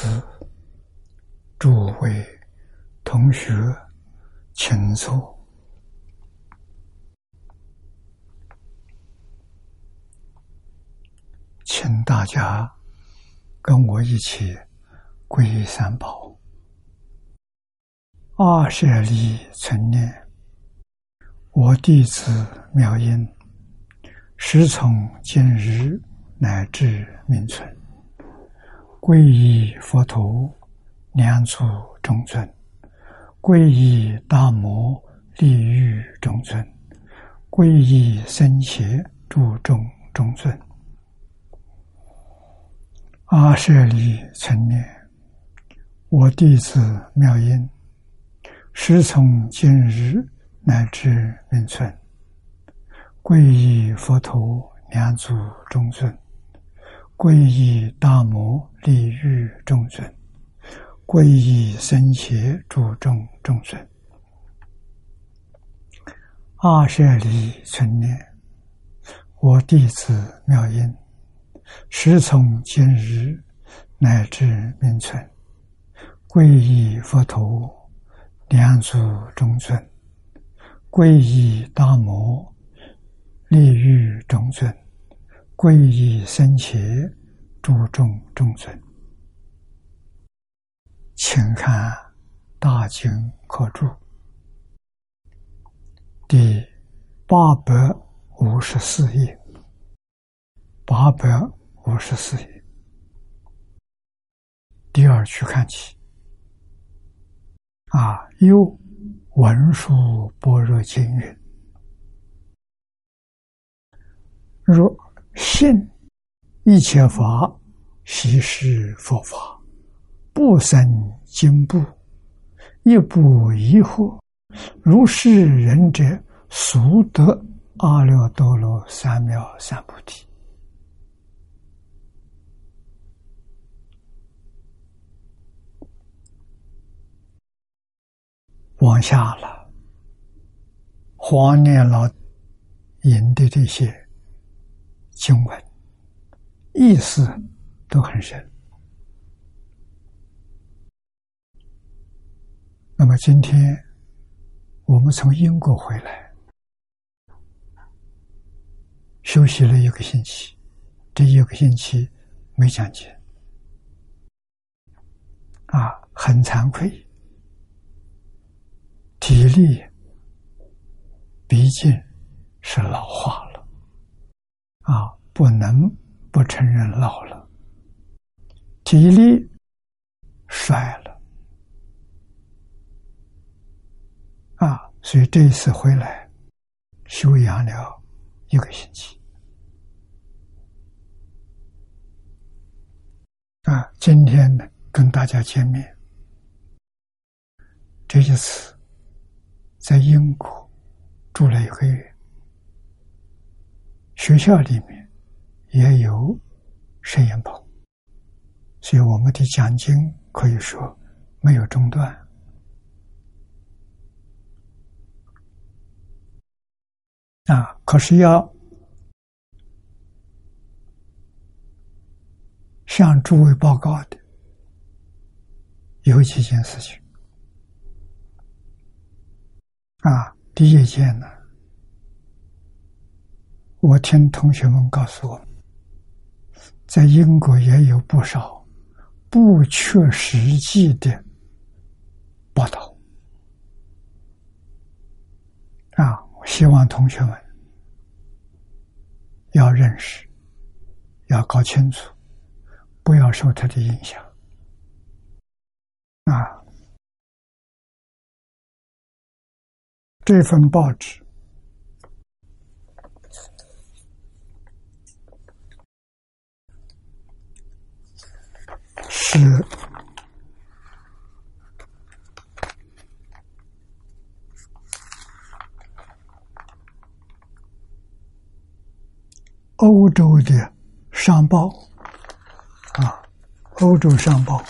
法师、诸位同学，请坐，请大家跟我一起皈依三宝。二舍利存念，我弟子妙音，时从今日乃至明存，皈依佛陀，两足中尊；皈依大摩，利欲中尊；皈依僧伽，注众中尊。阿舍利存念，我弟子妙音。师从今日乃至明存，皈依佛陀两足中尊，皈依大摩利欲众尊，皈依僧伽诸众众尊。二舍利存念，我弟子妙音，时从今日乃至明存，皈依佛陀。两足中尊，皈依大摩，利欲众尊，皈依僧伽，诸众中尊。请看《大经课注》第八百五十四页，八百五十四页，第二区看起。啊！又文殊般若经云：“若信一切法悉是佛法，不生惊怖，亦不疑惑。如是人者，速得阿耨多罗三藐三菩提。”往下了，黄念老引的这些经文，意思都很深。那么今天我们从英国回来，休息了一个星期，这一个星期没讲解，啊，很惭愧。体力毕竟是老化了，啊，不能不承认老了。体力衰了，啊，所以这一次回来休养了一个星期，啊，今天呢跟大家见面，这一次。在英国住了一个月，学校里面也有摄影棚，所以我们的讲经可以说没有中断。啊，可是要向诸位报告的有几件事情。啊，第一件呢，我听同学们告诉我，在英国也有不少不确实际的报道。啊，我希望同学们要认识，要搞清楚，不要受他的影响。啊。这份报纸是欧洲的商报啊，欧洲商报，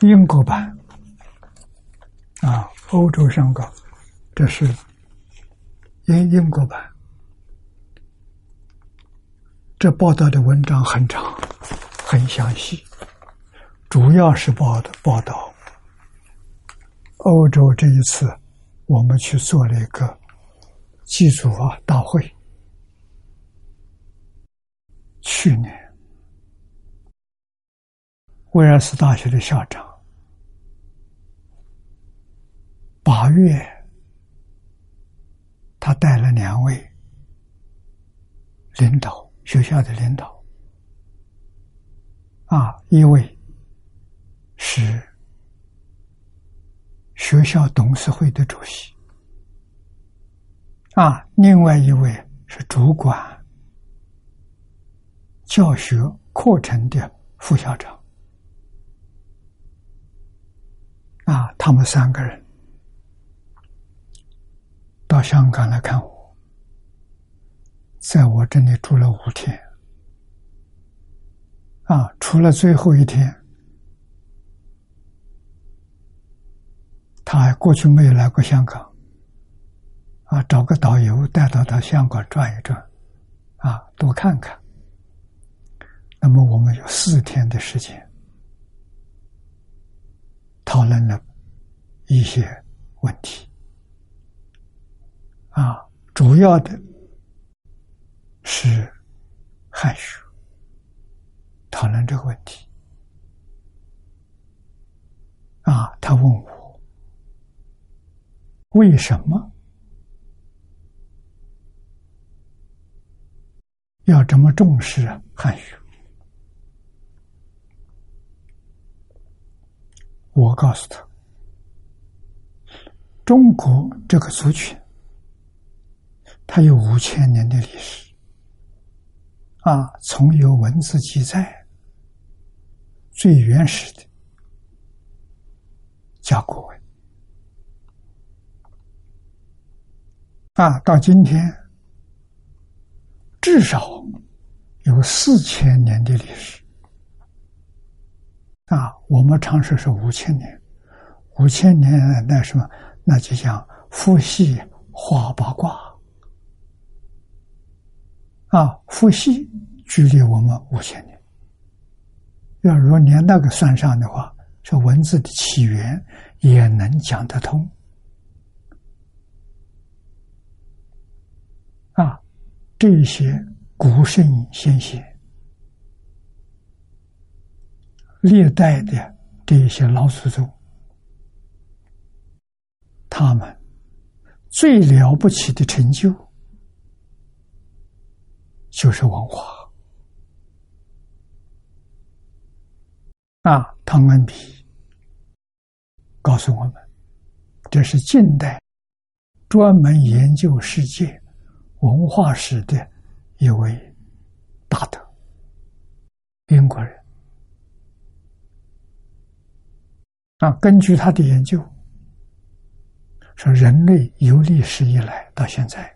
英国版。啊，欧洲上稿，这是英英国版。这报道的文章很长，很详细，主要是报的报道欧洲这一次我们去做了一个祭祖啊大会。去年，威尔斯大学的校长八月，他带了两位领导。学校的领导，啊，一位是学校董事会的主席，啊，另外一位是主管教学课程的副校长，啊，他们三个人到香港来看我。在我这里住了五天，啊，除了最后一天，他还过去没有来过香港，啊，找个导游带到他香港转一转，啊，多看看。那么我们有四天的时间讨论了一些问题，啊，主要的。是汉学讨论这个问题啊，他问我为什么要这么重视汉学？我告诉他，中国这个族群，它有五千年的历史。啊，从有文字记载，最原始的甲骨文，啊，到今天至少有四千年的历史。啊，我们常说是五千年，五千年那什么，那就像伏羲画八卦。啊，伏羲距离我们五千年。要如果连那个算上的话，这文字的起源也能讲得通。啊，这些古圣先贤、历代的这些老祖宗，他们最了不起的成就。就是文化啊！汤恩比告诉我们，这是近代专门研究世界文化史的一位大德，英国人啊。根据他的研究，说人类有历史以来到现在。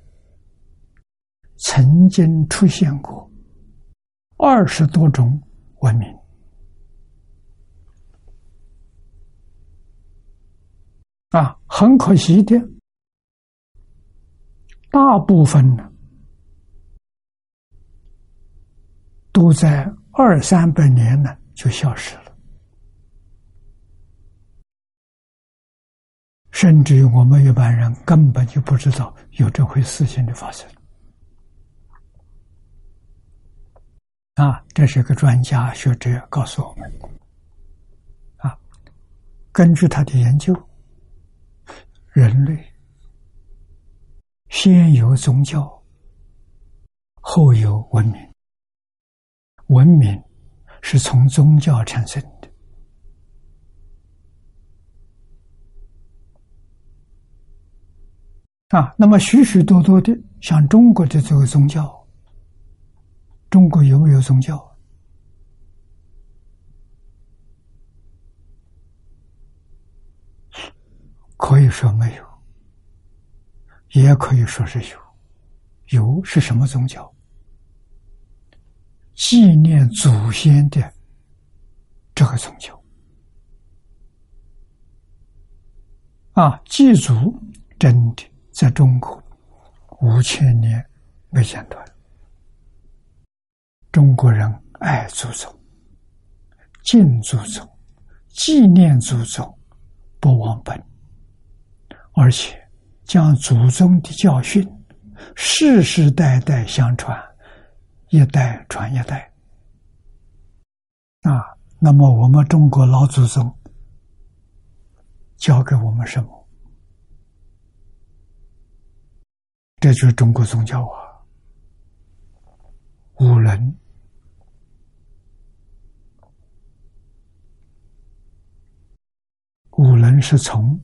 曾经出现过二十多种文明啊，很可惜的，大部分呢都在二三百年呢就消失了，甚至于我们一般人根本就不知道有这回事情的发生。啊，这是个专家学者告诉我们，啊，根据他的研究，人类先有宗教，后有文明，文明是从宗教产生的，啊，那么许许多多的像中国的这个宗教。中国有没有宗教？可以说没有，也可以说是有。有是什么宗教？纪念祖先的这个宗教啊，祭祖真的在中国五千年没间断。中国人爱祖宗、敬祖宗、纪念祖宗，不忘本，而且将祖宗的教训世世代代相传，一代传一代。啊，那么我们中国老祖宗教给我们什么？这就是中国宗教啊，五伦。五伦是从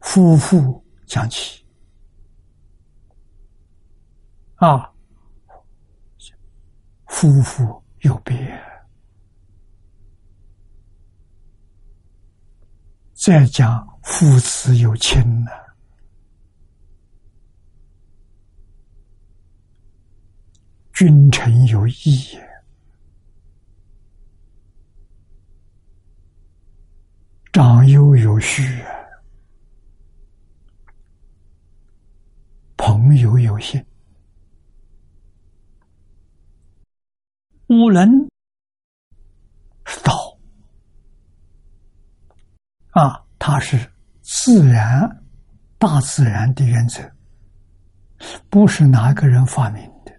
夫妇讲起啊，夫妇有别，再讲父子有亲呢，君臣有义也。长幼有序，朋友有信。五伦是道啊，它是自然、大自然的原则，不是哪个人发明的，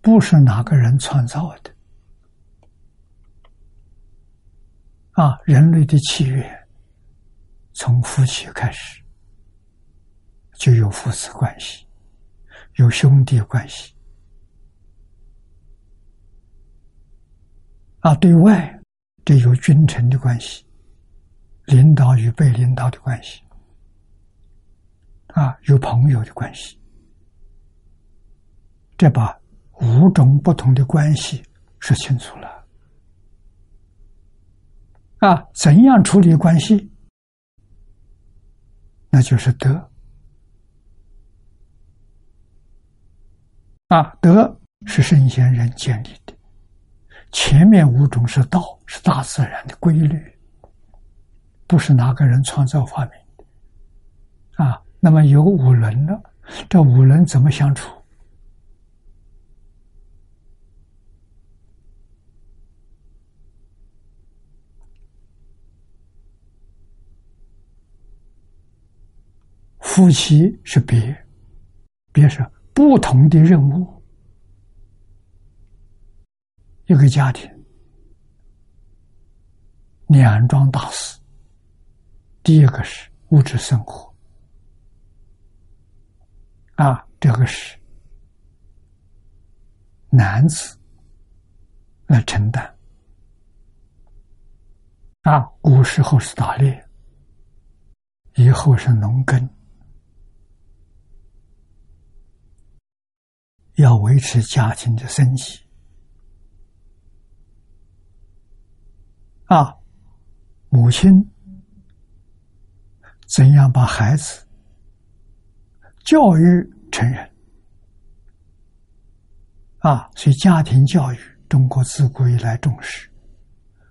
不是哪个人创造的。啊，人类的契约从夫妻开始就有父子关系，有兄弟关系。啊，对外这有君臣的关系，领导与被领导的关系。啊，有朋友的关系。这把五种不同的关系说清楚了。啊，怎样处理关系？那就是德。啊，德是圣贤人建立的，前面五种是道，是大自然的规律，不是哪个人创造发明的。啊，那么有五伦了，这五伦怎么相处？夫妻是别，别是不同的任务。一个家庭两桩大事，第一个是物质生活，啊，这个是男子来承担，啊，古时候是打猎，以后是农耕。要维持家庭的生计啊！母亲怎样把孩子教育成人啊？所以家庭教育，中国自古以来重视，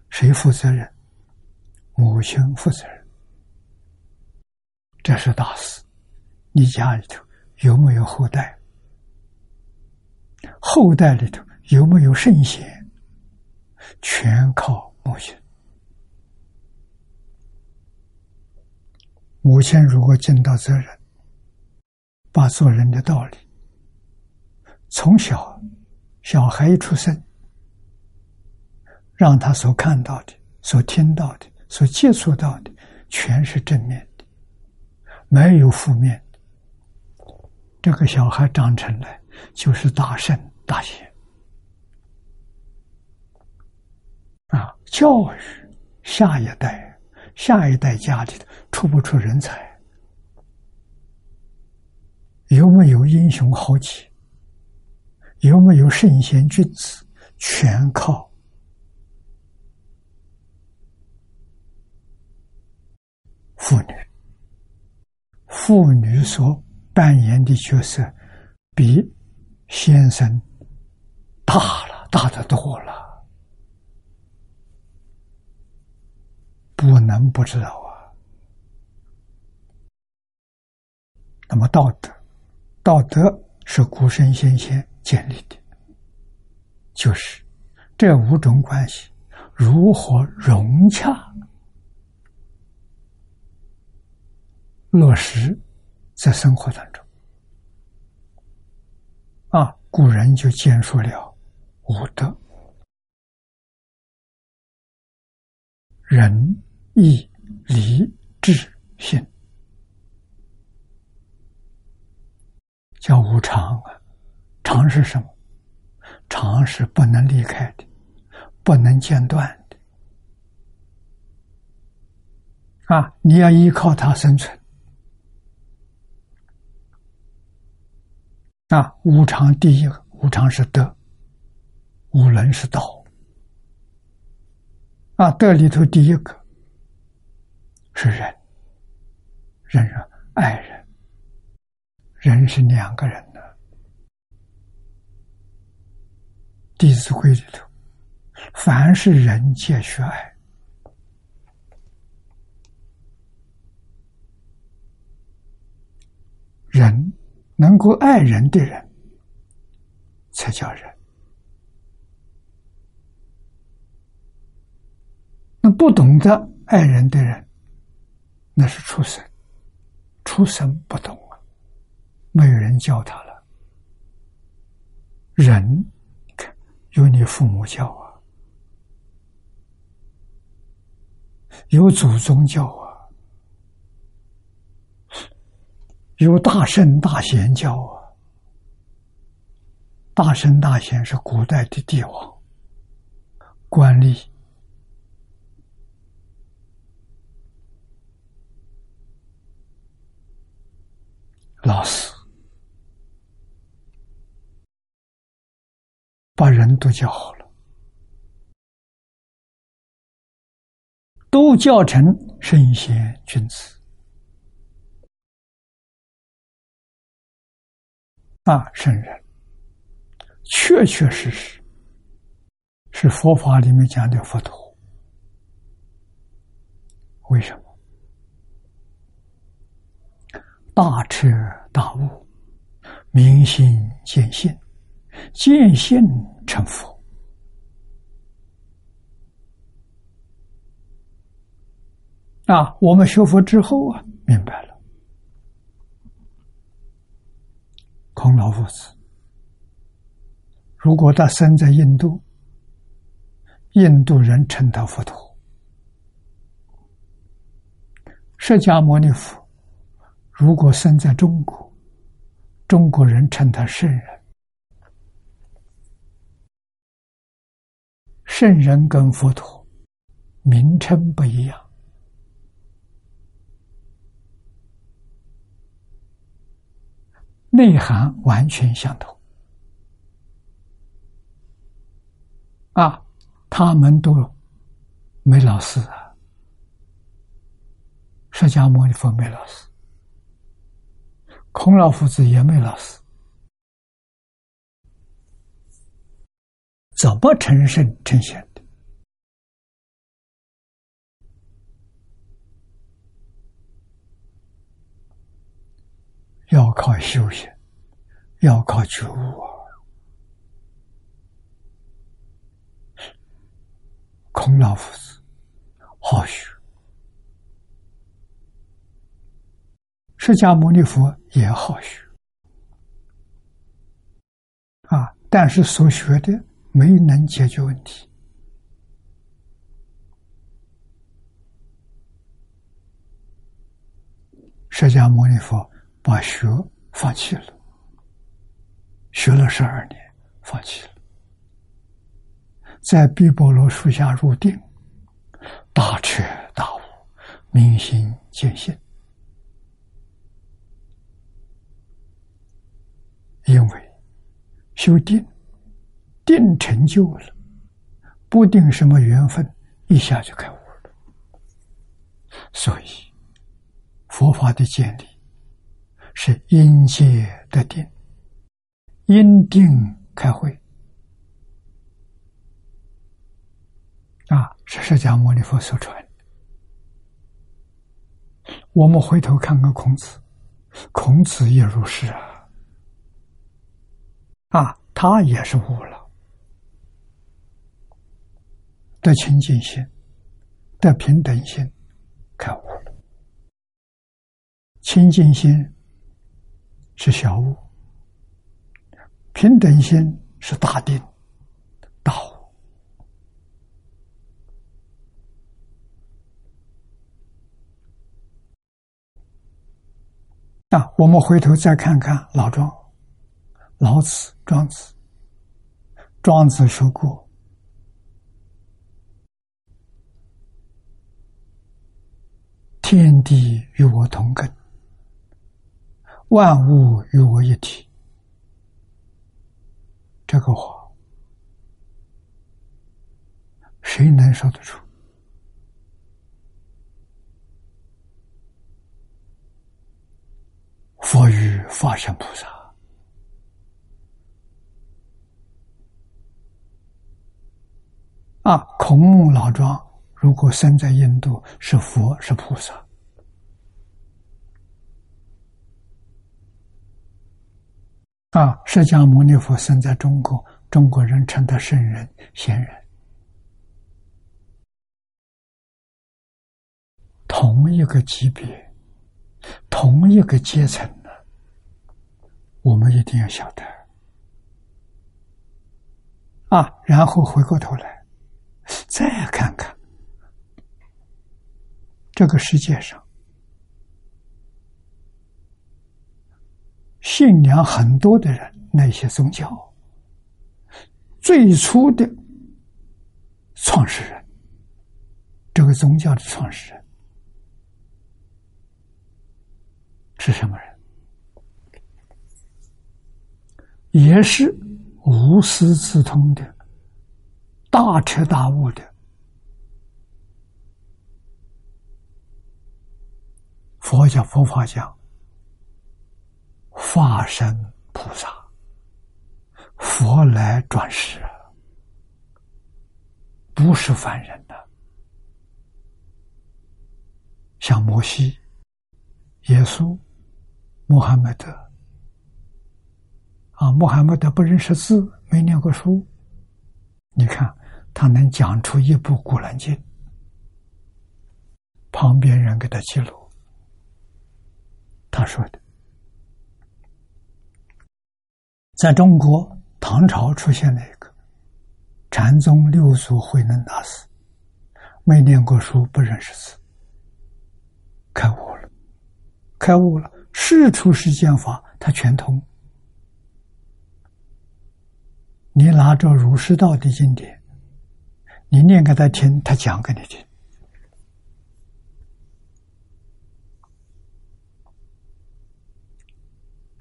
谁负责任？母亲负责任，这是大事。你家里头有没有后代？后代里头有没有圣贤，全靠母亲。母亲如果尽到责任，把做人的道理，从小小孩一出生，让他所看到的、所听到的、所接触到的，全是正面的，没有负面的。这个小孩长成来就是大圣。大贤啊，教育下一代，下一代家里出不出人才？有没有英雄豪杰？有没有圣贤君子？全靠妇女。妇女所扮演的角色，比先生。大了，大的多了，不能不知道啊。那么道德，道德是古圣先贤建立的，就是这五种关系如何融洽落实在生活当中啊！古人就建说了五德：仁、义、礼、智、信，叫无常啊。常是什么？常是不能离开的，不能间断的。啊，你要依靠它生存。啊，无常第一个，无常是德，无伦是道。啊，德里头第一个是人，人爱人，人是两个人的。《弟子规》里头，凡是人皆需爱，人能够爱人的人，才叫人。那不懂得爱人的人，那是畜生。畜生不懂啊，没有人教他了。人。有你父母教啊，有祖宗教啊，有大圣大贤教啊。大圣大贤是古代的帝王、官吏、老师。把人都教好了，都教成圣贤君子啊，圣人，确确实实是佛法里面讲的佛陀。为什么？大彻大悟，明心见性。见性成佛啊！我们学佛之后啊，明白了。孔老夫子，如果他生在印度，印度人称他佛陀；释迦牟尼佛，如果生在中国，中国人称他圣人。圣人跟佛陀名称不一样，内涵完全相同。啊，他们都没老师啊，释迦牟尼佛没老师，孔老夫子也没老师。怎么成圣成贤的？要靠修行，要靠觉悟啊！孔老夫子好学，释迦牟尼佛也好学啊，但是所学的。没能解决问题，释迦牟尼佛把学放弃了，学了十二年，放弃了，在毕波罗树下入定，大彻大悟，明心见性，因为修定。定成就了，不定什么缘分，一下就开悟了。所以，佛法的建立是因界的定，因定开会。啊，是释迦牟尼佛所传。我们回头看看孔子，孔子也如是啊，啊，他也是悟了。得清净心，得平等心，开悟了。清净心是小物，平等心是大定、大悟。啊，我们回头再看看老庄、老子、庄子。庄子说过：“天地与我同根，万物与我一体。”这个话，谁能说得出？佛与法身菩萨啊，孔孟老庄如果生在印度，是佛是菩萨啊；释迦牟尼佛生在中国，中国人称他圣人贤人，同一个级别，同一个阶层呢。我们一定要晓得啊，然后回过头来再看看这个世界上信仰很多的人，那些宗教最初的创始人，这个宗教的创始人是什么人？也是无师自通的大彻大悟的佛教佛法讲化身菩萨，佛来转世，不是凡人的，像摩西、耶稣、穆罕默德。啊，穆罕默德不认识字，没念过书。你看，他能讲出一部《古兰经》，旁边人给他记录。他说的，在中国唐朝出现了一个禅宗六祖慧能大师，没念过书，不认识字，开悟了，开悟了，世出世间法，他全通。你拿着儒释道的经典，你念给他听，他讲给你听，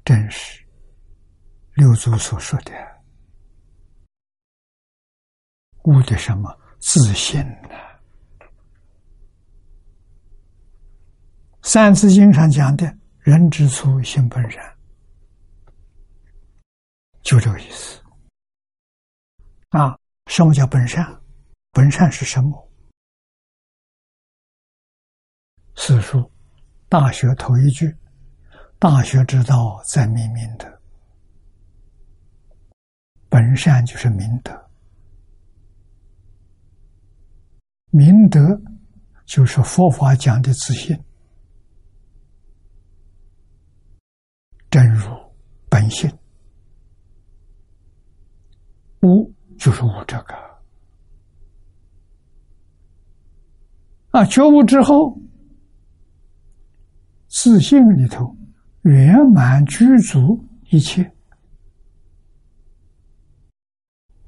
真是六祖所说的悟的什么自信呢？《三字经》上讲的“人之初，性本善”，就这个意思。啊，什么叫本善？本善是什么？四书《大学》头一句：“大学之道，在明明德。”本善就是明德，明德就是佛法讲的自信，真如本性，无。就是悟这个啊，觉悟之后，自信里头圆满具足一切。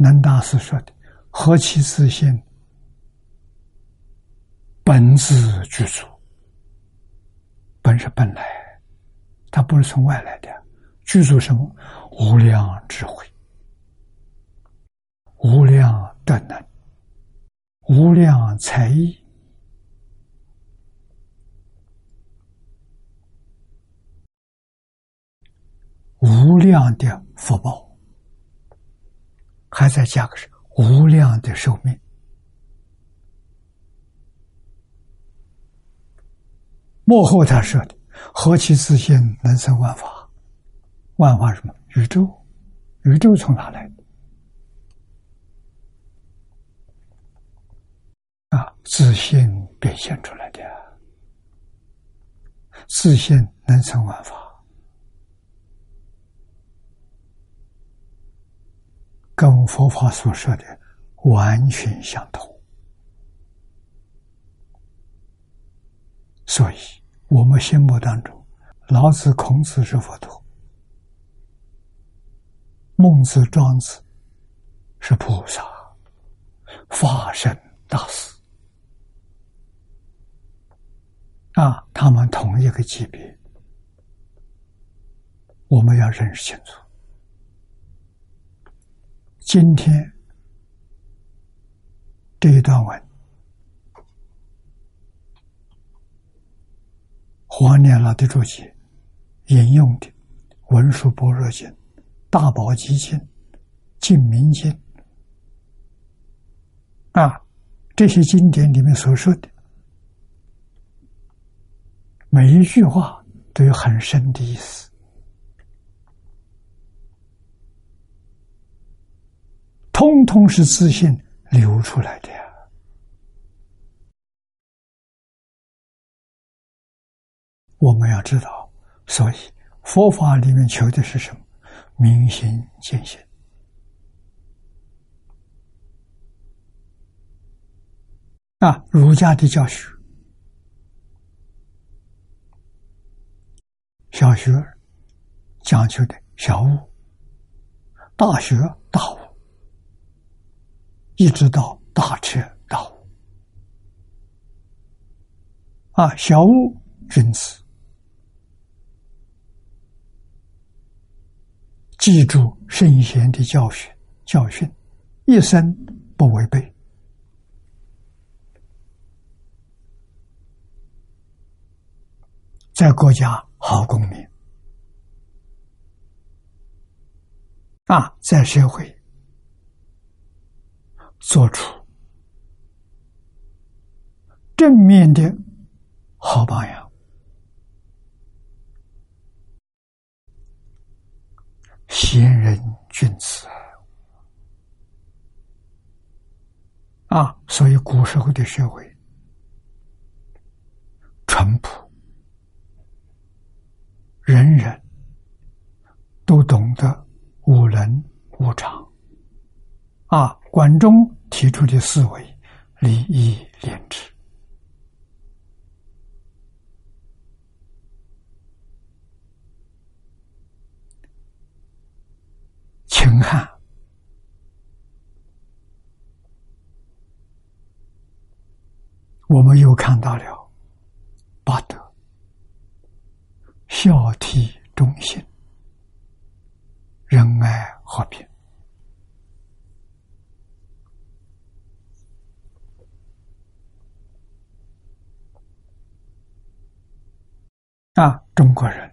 南大师说的：“何其自信，本自具足。本是本来，它不是从外来的，具足什么？无量智慧。”无量德能，无量才艺，无量的福报，还在加个是无量的寿命。幕后他说的：“何其自信，能生万法？万法什么？宇宙？宇宙从哪来？”啊，自信表现出来的，自信能成万法，跟佛法所说的完全相同。所以，我们心目当中，老子、孔子是佛陀，孟子、庄子是菩萨，法身大师。啊，他们同一个级别，我们要认识清楚。今天这一段文，黄念老的注解引用的《文殊般若经》《大宝积经》《净明经》啊，这些经典里面所说的。每一句话都有很深的意思，通通是自信流出来的呀。我们要知道，所以佛法里面求的是什么？明心见性啊！儒家的教学。小学讲究的小悟，大学大悟，一直到大彻大悟。啊，小悟君子，记住圣贤的教训教训，一生不违背，在国家。好公民啊，在社会做出正面的好榜样，贤人君子啊！所以古时候的社会淳朴。人人都懂得无能无常，啊！管仲提出的思维，礼义廉耻，秦汉，我们又看到了八德。孝悌忠信，仁爱和平。啊，中国人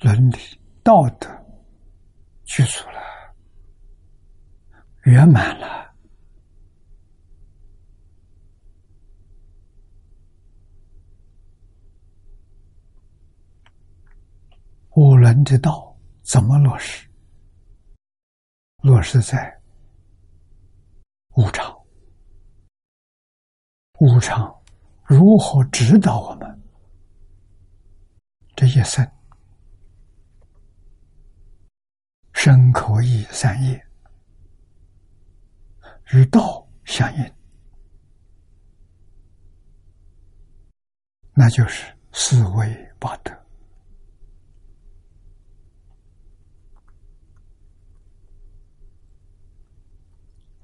伦理道德具足了，圆满了。五伦之道怎么落实？落实在无常。无常如何指导我们这一生？身可以三业与道相应，那就是四维八德。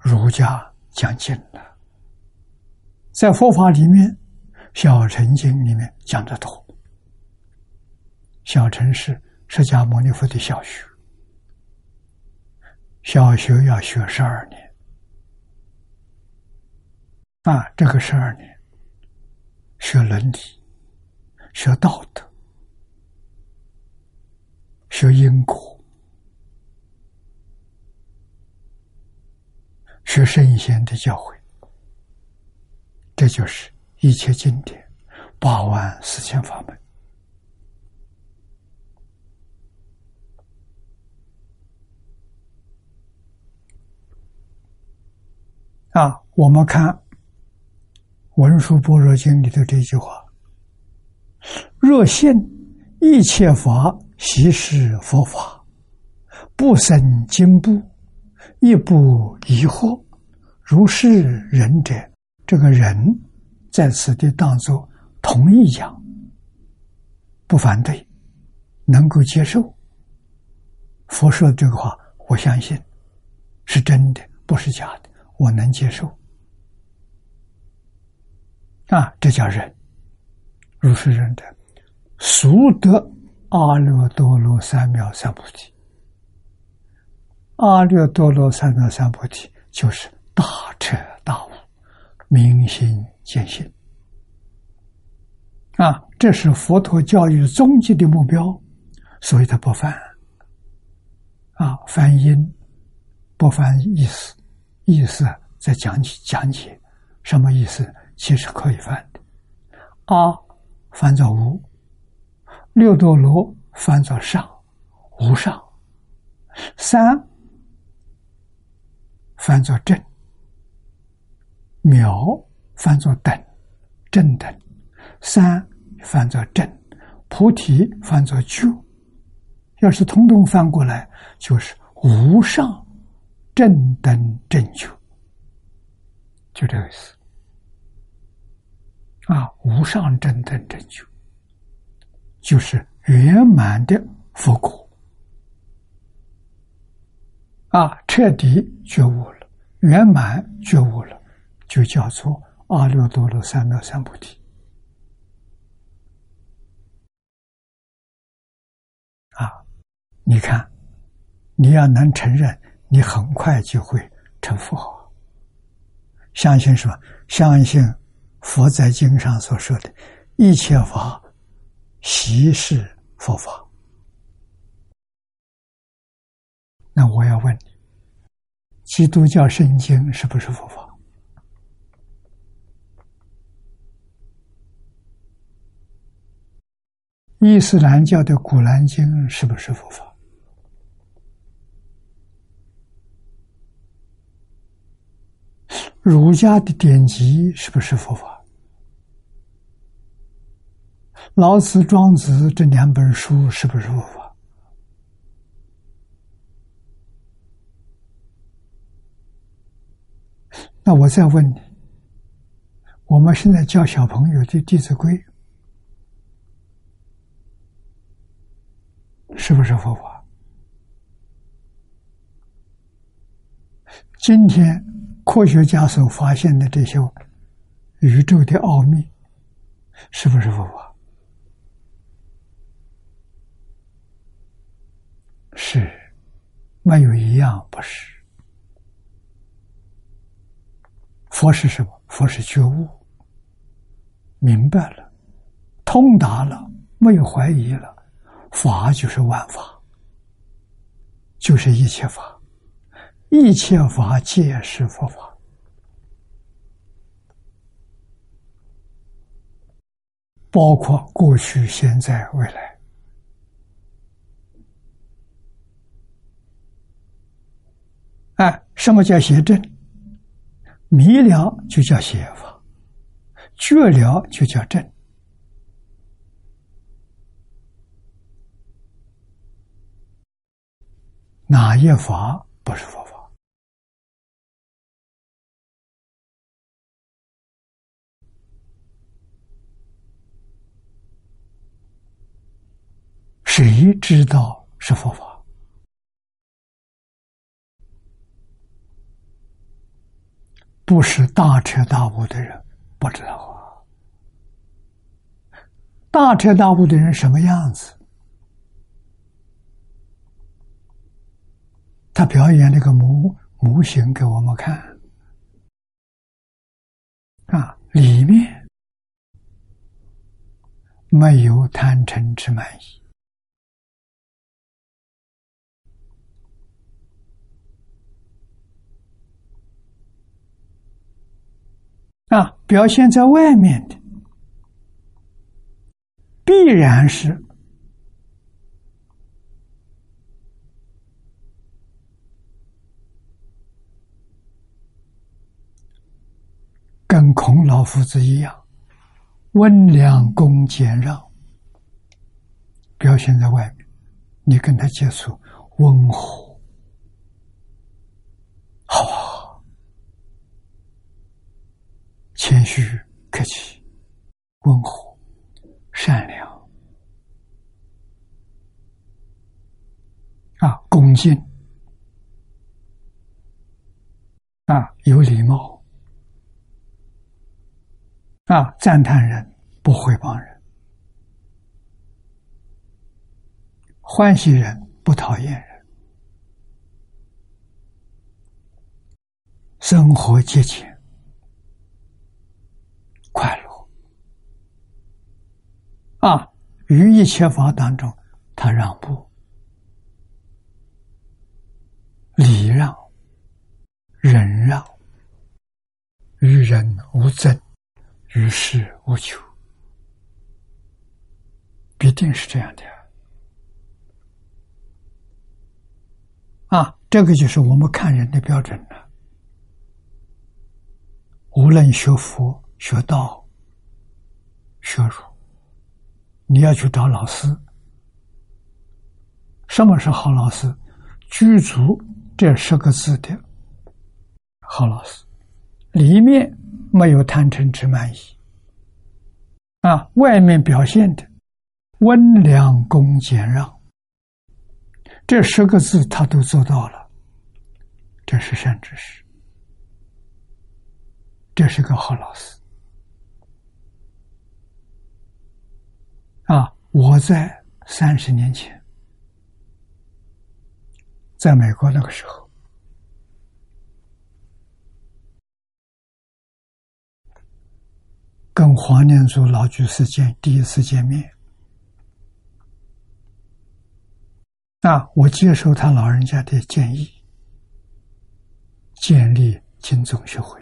儒家讲尽了，在佛法里面，《小乘经》里面讲的多。小城市释迦牟尼佛的小学，小学要学十二年，啊，这个十二年学伦理，学道德，学因果。学圣贤的教诲，这就是一切经典八万四千法门。啊！我们看文殊般若经》里头这句话：“若信一切法悉是佛法，不生惊怖，亦不疑惑。如是人者，这个人在此地当作同意讲，不反对，能够接受。佛说这个话，我相信是真的，不是假的，我能接受。”啊，这叫忍，如是忍者，熟得阿耨多罗三藐三菩提。阿耨多罗三藐三菩提就是大彻大悟、明心见性。啊，这是佛陀教育终极的目标，所以他不翻。啊，翻音，不翻意思，意思在讲解讲解什么意思。其实可以翻的，阿翻作无，六多罗翻作上，无上，三。翻作正，秒。翻作等，正等，三。翻作正，菩提翻作觉，要是通通翻过来，就是无上正等正觉，就这个意思。啊，无上正等正觉，就是圆满的佛果。啊，彻底觉悟了，圆满觉悟了，就叫做阿耨多罗三藐三菩提。啊，你看，你要能承认，你很快就会成佛。相信什么？相信。佛在经上所说的一切法，悉是佛法。那我要问你：基督教圣经是不是佛法？伊斯兰教的古兰经是不是佛法？儒家的典籍是不是佛法？老子、庄子这两本书是不是佛法？那我再问你：我们现在教小朋友的《弟子规》是不是佛法？今天？科学家所发现的这些宇宙的奥秘，是不是佛法？是，没有一样不是。佛是什么？佛是觉悟，明白了，通达了，没有怀疑了。法就是万法，就是一切法。一切法皆是佛法，包括过去、现在、未来。哎，什么叫邪正？迷了就叫邪法，觉了就叫正。哪一法不是佛法？谁知道是佛法？不是大彻大悟的人不知道啊。大彻大悟的人什么样子？他表演那个模模型给我们看啊，里面没有贪嗔痴慢疑。啊，表现在外面的，必然是跟孔老夫子一样，温良恭俭让，表现在外面。你跟他接触，温和，好，谦虚客气，温和，善良，啊，恭敬，啊，有礼貌。啊！赞叹人不毁谤人，欢喜人不讨厌人，生活节俭快乐啊！于一切法当中，他让步、礼让、忍让，与人无争。与世无求，必定是这样的啊！这个就是我们看人的标准了。无论学佛、学道、学儒，你要去找老师。什么是好老师？具足这十个字的好老师，里面。没有贪嗔痴慢疑，啊，外面表现的温良恭俭让，这十个字他都做到了，这是善知识，这是个好老师。啊，我在三十年前，在美国那个时候。跟黄念祖老居士见第一次见面，那，我接受他老人家的建议，建立金宗学会。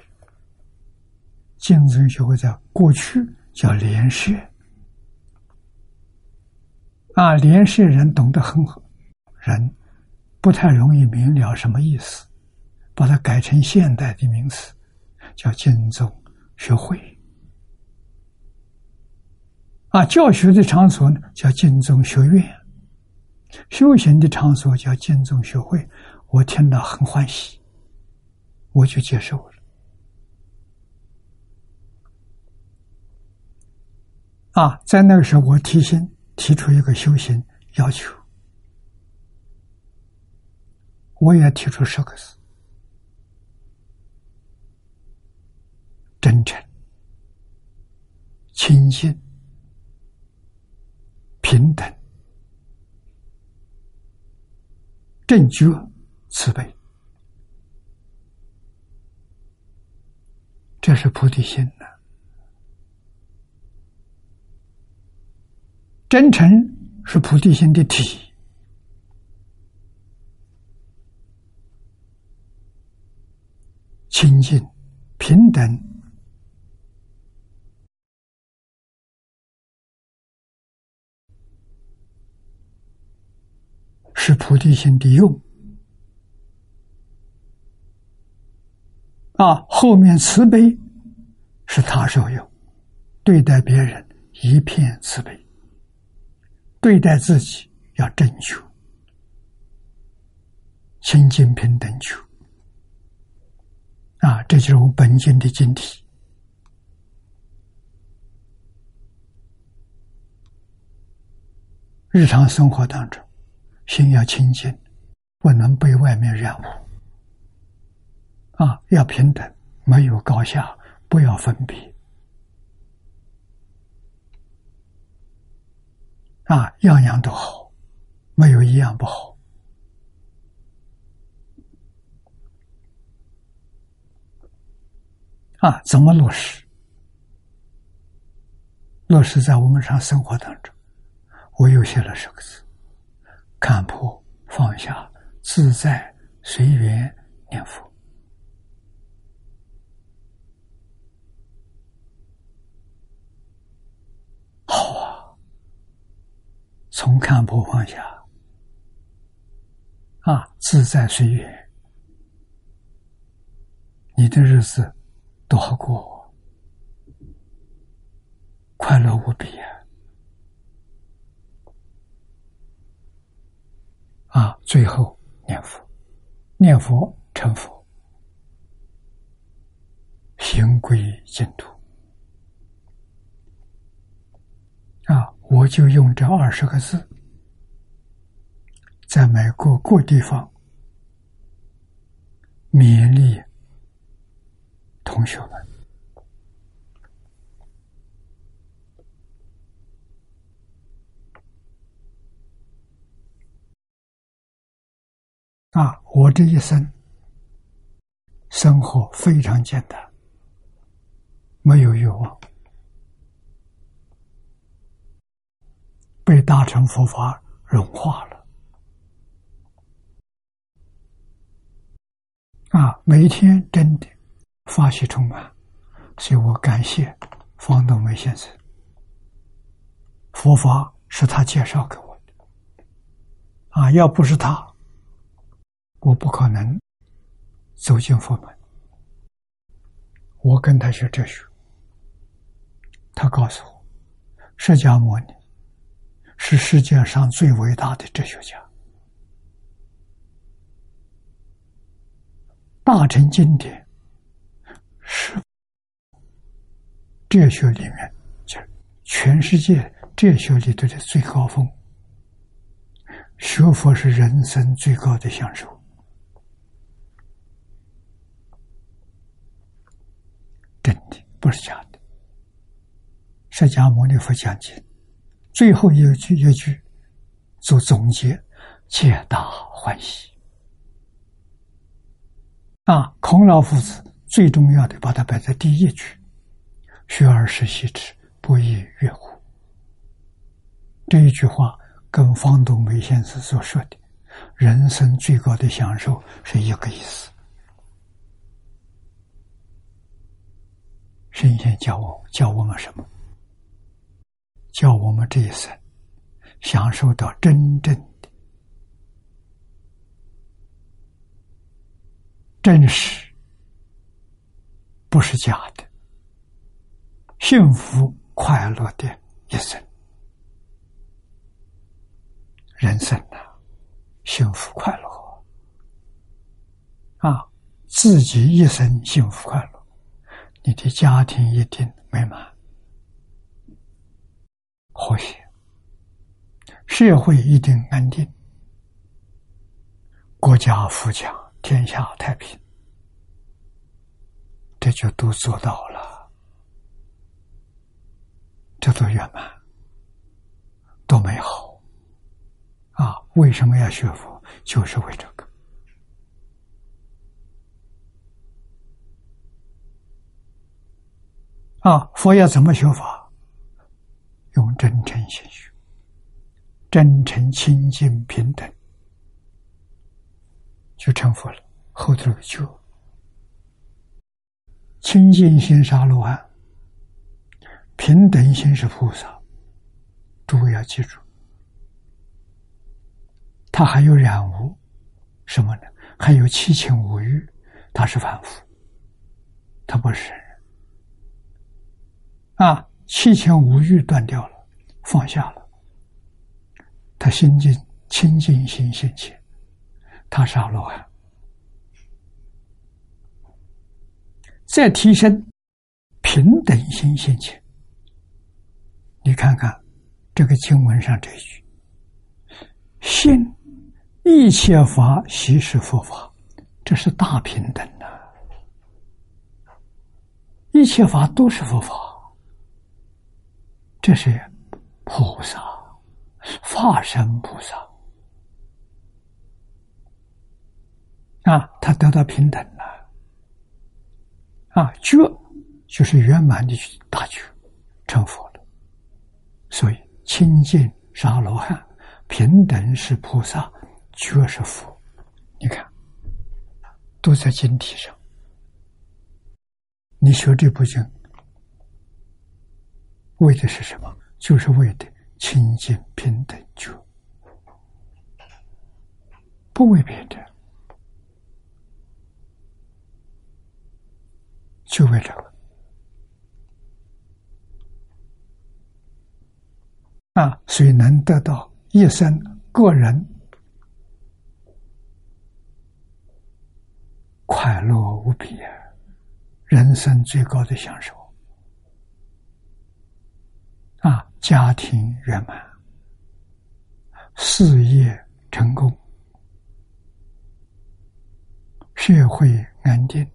金宗学会在过去叫联社，啊，联社人懂得很人不太容易明了什么意思，把它改成现代的名词，叫金宗学会。啊，教学的场所呢叫净宗学院，修行的场所叫净宗学会。我听到很欢喜，我就接受了。啊，在那个时候，我提醒提出一个修行要求，我也提出十个字：真诚、清净。平等、正觉、慈悲，这是菩提心的真诚，是菩提心的体；清净、平等。是菩提心的用。啊，后面慈悲是他受用，对待别人一片慈悲，对待自己要正确，清净平等求啊，这就是我们本经的经体。日常生活当中。心要清净，不能被外面染污。啊，要平等，没有高下，不要分别。啊，样样都好，没有一样不好。啊，怎么落实？落实在我们日常生活当中，我又写了十个字。看破放下，自在随缘念佛。好啊，从看破放下啊，自在随缘，你的日子多好过快乐无比啊！啊，最后念佛，念佛成佛，行归净土。啊，我就用这二十个字，在美国各地方勉励同学们。啊，我这一生生活非常简单，没有欲望，被大乘佛法融化了。啊，每一天真的法喜充满，所以我感谢方东梅先生，佛法是他介绍给我的。啊，要不是他。我不可能走进佛门。我跟他学哲学，他告诉我，释迦牟尼是世界上最伟大的哲学家。大乘经典是哲学里面，就全世界哲学里头的最高峰。学佛是人生最高的享受。真的不是假的。释迦牟尼佛讲经，最后一句一句做总结，皆大欢喜。啊，孔老夫子最重要的把它摆在第一句：“学而时习之，不亦乐乎？”这一句话跟方东梅先生所说的“人生最高的享受”是一个意思。神仙教我教我们什么？叫我们这一生享受到真正的、真实，不是假的，幸福快乐的一生。人生呐，幸福快乐啊，自己一生幸福快乐。你的家庭一定美满、和谐，社会一定安定，国家富强，天下太平，这就都做到了，这都圆满，多美好啊！为什么要学佛？就是为这个。啊，佛要怎么学法？用真诚心学，真诚、清净、平等，就成佛了。后头就清净心沙罗汉，平等心是菩萨。诸位要记住，他还有染污，什么呢？还有七情五欲，他是凡夫，他不是。啊，七情五欲断掉了，放下了，他心境清净心现前，他是阿罗汉。再提升平等心现前，你看看这个经文上这一句：“心一切法悉是佛法”，这是大平等呐，一切法都是佛法。这是菩萨，化身菩萨啊，他得到平等了啊，觉就是圆满的去大觉，成佛了。所以清净沙罗汉，平等是菩萨，觉是佛。你看，都在经体上。你学这部经。为的是什么？就是为的清净平等觉，不为别的，就为这个。啊，谁能得到一生个人快乐无比啊！人生最高的享受啊，家庭圆满，事业成功，社会安定，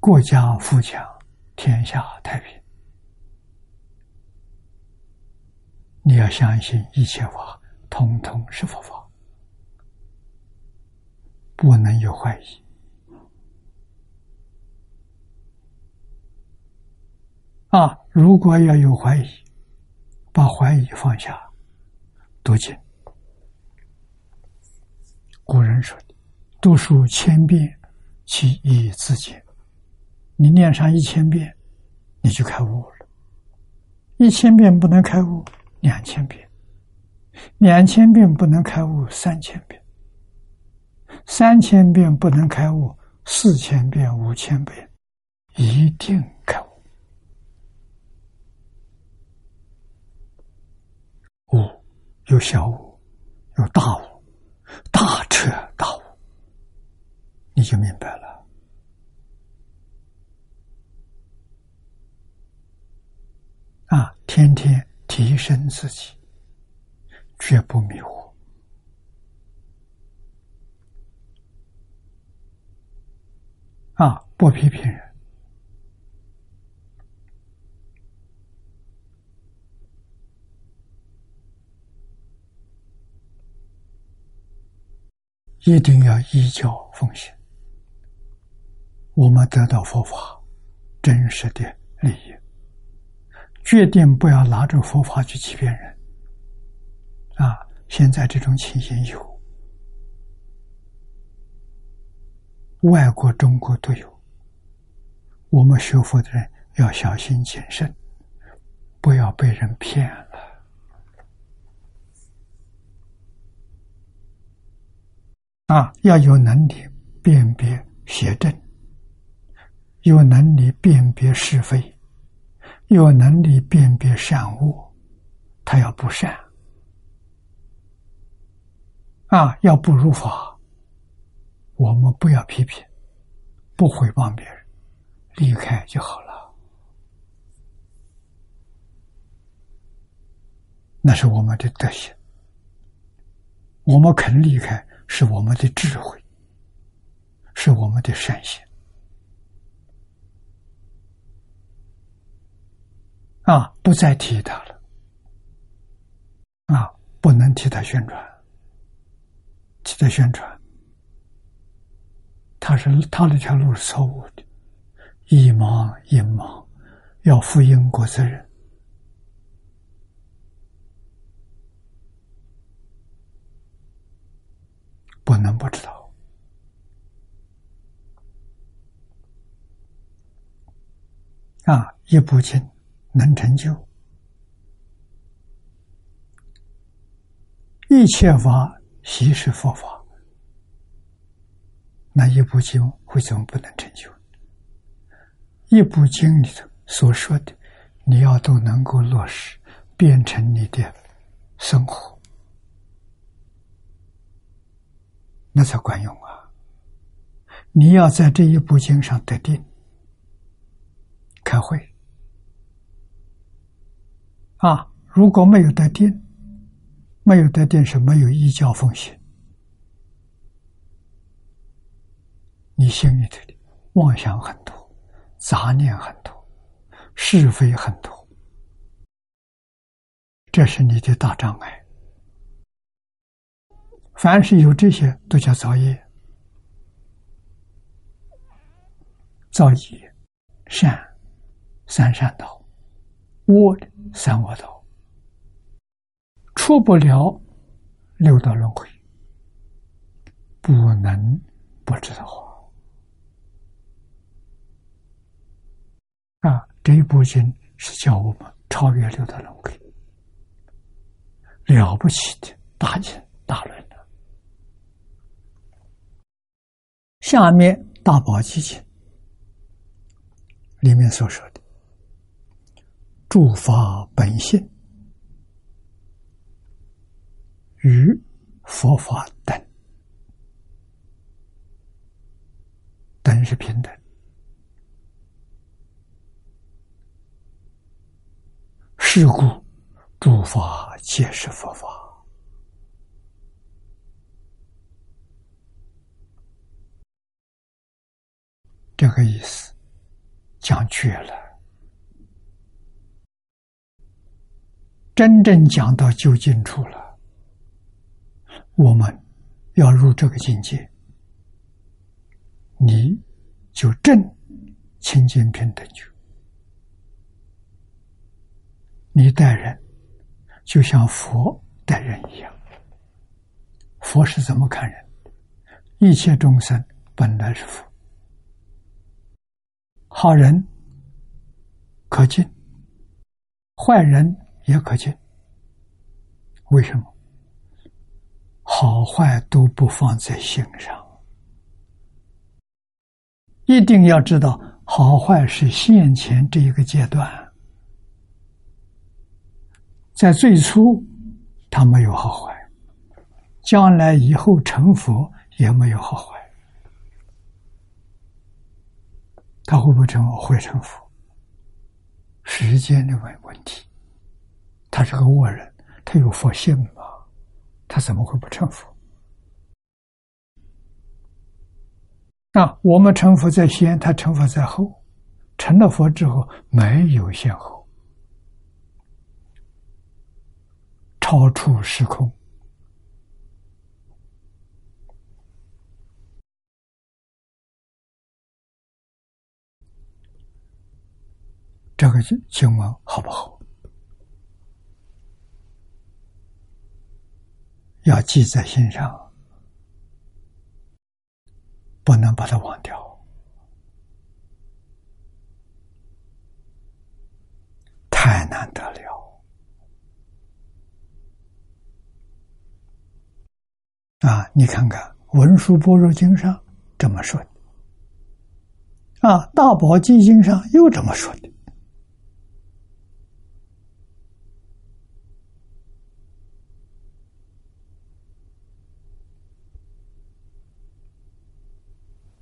国家富强，天下太平。你要相信一切法，通通是佛法，不能有怀疑。啊，如果要有怀疑，把怀疑放下，读经。古人说：“读书千遍，其义自见。”你念上一千遍，你就开悟了。一千遍不能开悟。两千遍，两千遍不能开悟，三千遍，三千遍不能开悟，四千遍、五千遍一定开。悟有小悟，有大悟，大彻大悟，你就明白了。啊，天天。提升自己，绝不迷惑啊！不批评人，一定要依教奉行。我们得到佛法真实的利益。决定不要拿着佛法去欺骗人，啊！现在这种情形有，外国、中国都有。我们学佛的人要小心谨慎，不要被人骗了。啊，要有能力辨别邪正，有能力辨别是非。有能力辨别善恶，他要不善啊，要不如法，我们不要批评，不诽谤别人，离开就好了。那是我们的德行，我们肯离开，是我们的智慧，是我们的善心。啊，不再提他了。啊，不能替他宣传，替他宣传，他是他那条路是错误的，一盲一盲，要负因果责任，不能不知道。啊，一部经。能成就一切法，悉是佛法。那一部经为什么不能成就？一部经里头所说的，你要都能够落实，变成你的生活，那才管用啊！你要在这一部经上得定，开会。啊，如果没有得定，没有得定是没有依教奉行，你心里头的妄想很多，杂念很多，是非很多，这是你的大障碍。凡是有这些，都叫造业，造业善，三善道。恶三恶道，出不了六道轮回，不能不知道啊！这一部经是教我们超越六道轮回，了不起的大经大论的。下面大宝积经里面所说的。诸法本性与佛法等，等是平等。是故，诸法皆是佛法。这个意思讲绝了。真正讲到究竟处了，我们要入这个境界，你就正清净平等觉。你待人就像佛待人一样。佛是怎么看人？一切众生本来是佛，好人可敬，坏人。也可见，为什么好坏都不放在心上？一定要知道，好坏是现前这一个阶段，在最初他没有好坏，将来以后成佛也没有好坏，他会不会成佛？会成佛，时间的问问题。他是个恶人，他有佛性吗？他怎么会不成佛？那我们成佛在先，他成佛在后，成了佛之后没有先后，超出时空，这个经文好不好？要记在心上，不能把它忘掉，太难得了啊！你看看《文殊般若经》上这么说的，啊，《大宝积经》上又这么说的。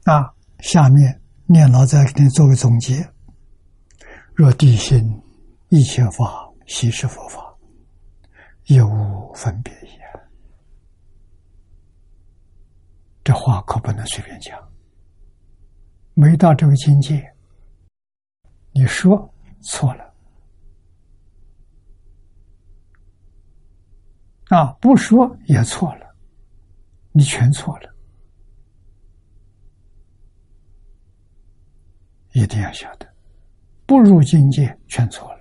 啊，下面念老再给你做个总结：若地心一切法悉是佛法，有无分别也。这话可不能随便讲。没到这个境界，你说错了。啊，不说也错了，你全错了。一定要晓得，不入境界全错了。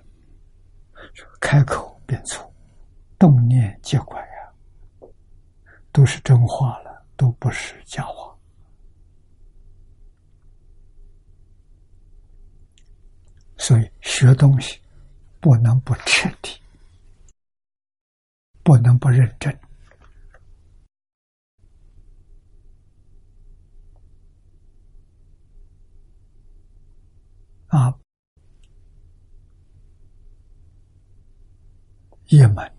开口便错，动念皆怪呀，都是真话了，都不是假话。所以学东西不能不彻底，不能不认真。啊，一门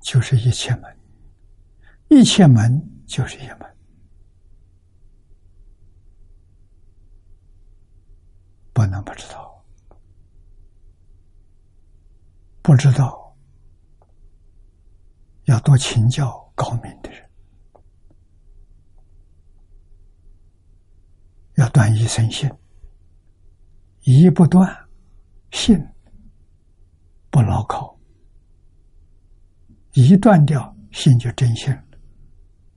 就是一切门，一切门就是一门，不能不知道，不知道要多请教高明的人，要断一生信。一不断，信不牢靠；一断掉，信就真信了。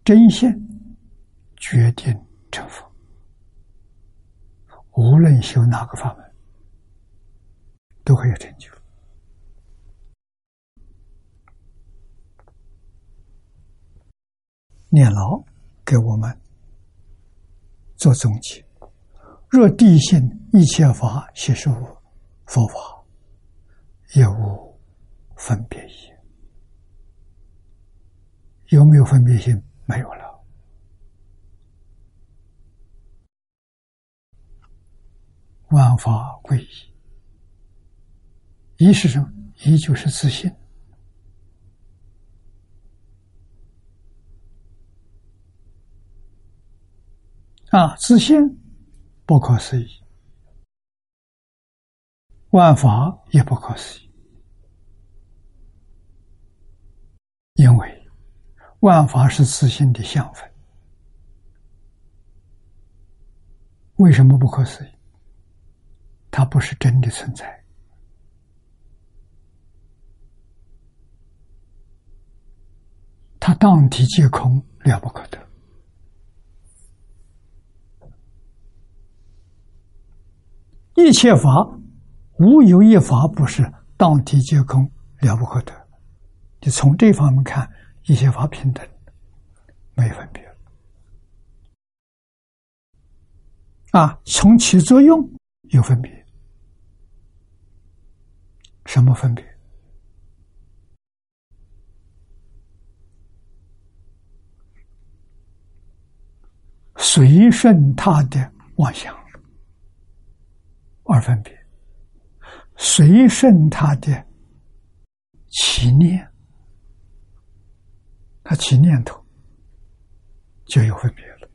真信决定成佛。无论修哪个法门，都会有成就。念老给我们做总结。若地性一切法悉是佛法，也无分别心。有没有分别心？没有了。万法归一，一是什么？一就是自信啊，自信不可思议，万法也不可思议，因为万法是自信的相分。为什么不可思议？它不是真的存在。它当体皆空，了不可得。一切法无有一法不是当体皆空，了不可得。你从这方面看，一切法平等，没分别。啊，从起作用有分别，什么分别？随顺他的妄想二分别，随顺他的起念，他起念头就有分别了。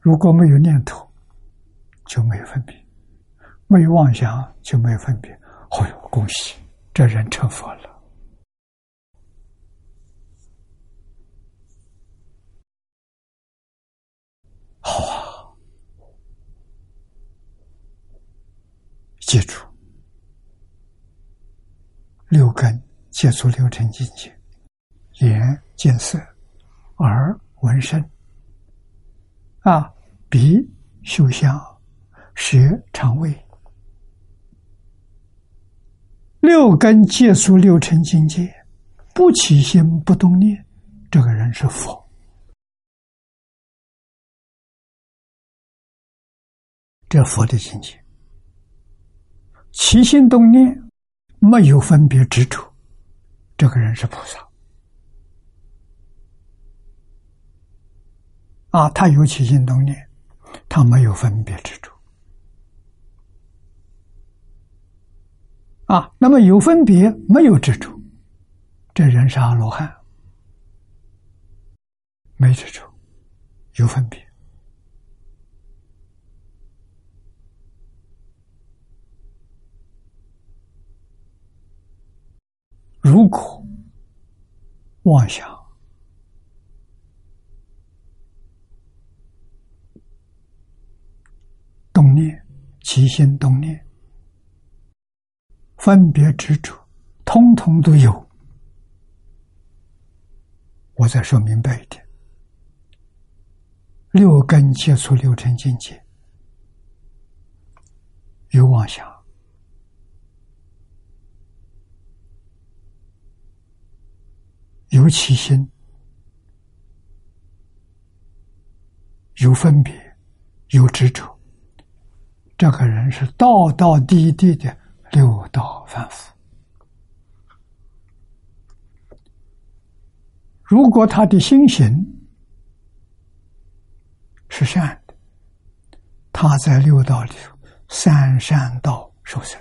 如果没有念头，就没有分别；没有妄想，就没有分别。哦哟，恭喜这人成佛了。好啊！记住，六根接触六尘境界：眼见色，耳闻声，啊，鼻嗅香，舌尝味。六根接触六尘境界，不起心不动念，这个人是佛。这佛的境界，起心动念没有分别执着，这个人是菩萨。啊，他有起心动念，他没有分别执着。啊，那么有分别没有执着，这人是阿罗汉，没执着，有分别。如果妄想、动念、起心动念、分别执着，通通都有。我再说明白一点：六根接触六尘境界，有妄想。有起心，有分别，有执着，这个人是道道地地的六道凡夫。如果他的心行是善的，他在六道里头三善道受生；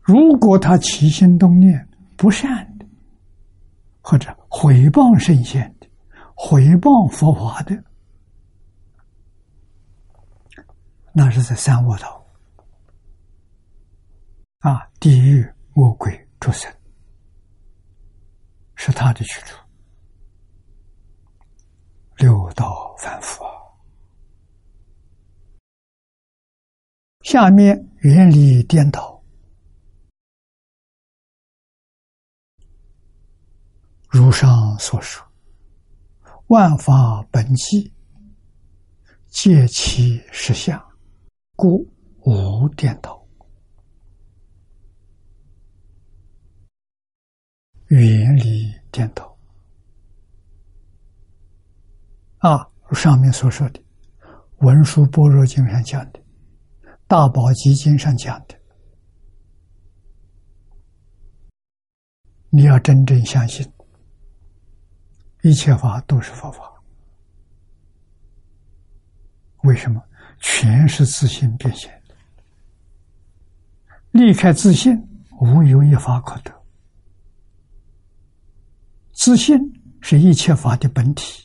如果他起心动念不善，或者毁谤圣贤的，毁谤佛法的，那是在三恶道啊，地狱、魔鬼、畜生，是他的去处。六道反复啊。下面原理颠倒。如上所说，万法本寂，皆其实相，故无颠倒。原理颠倒啊！上面所说的《文殊般若经》上讲的，《大宝积经》上讲的，你要真正相信。一切法都是佛法，为什么？全是自信变现的。离开自信，无有一法可得。自信是一切法的本体，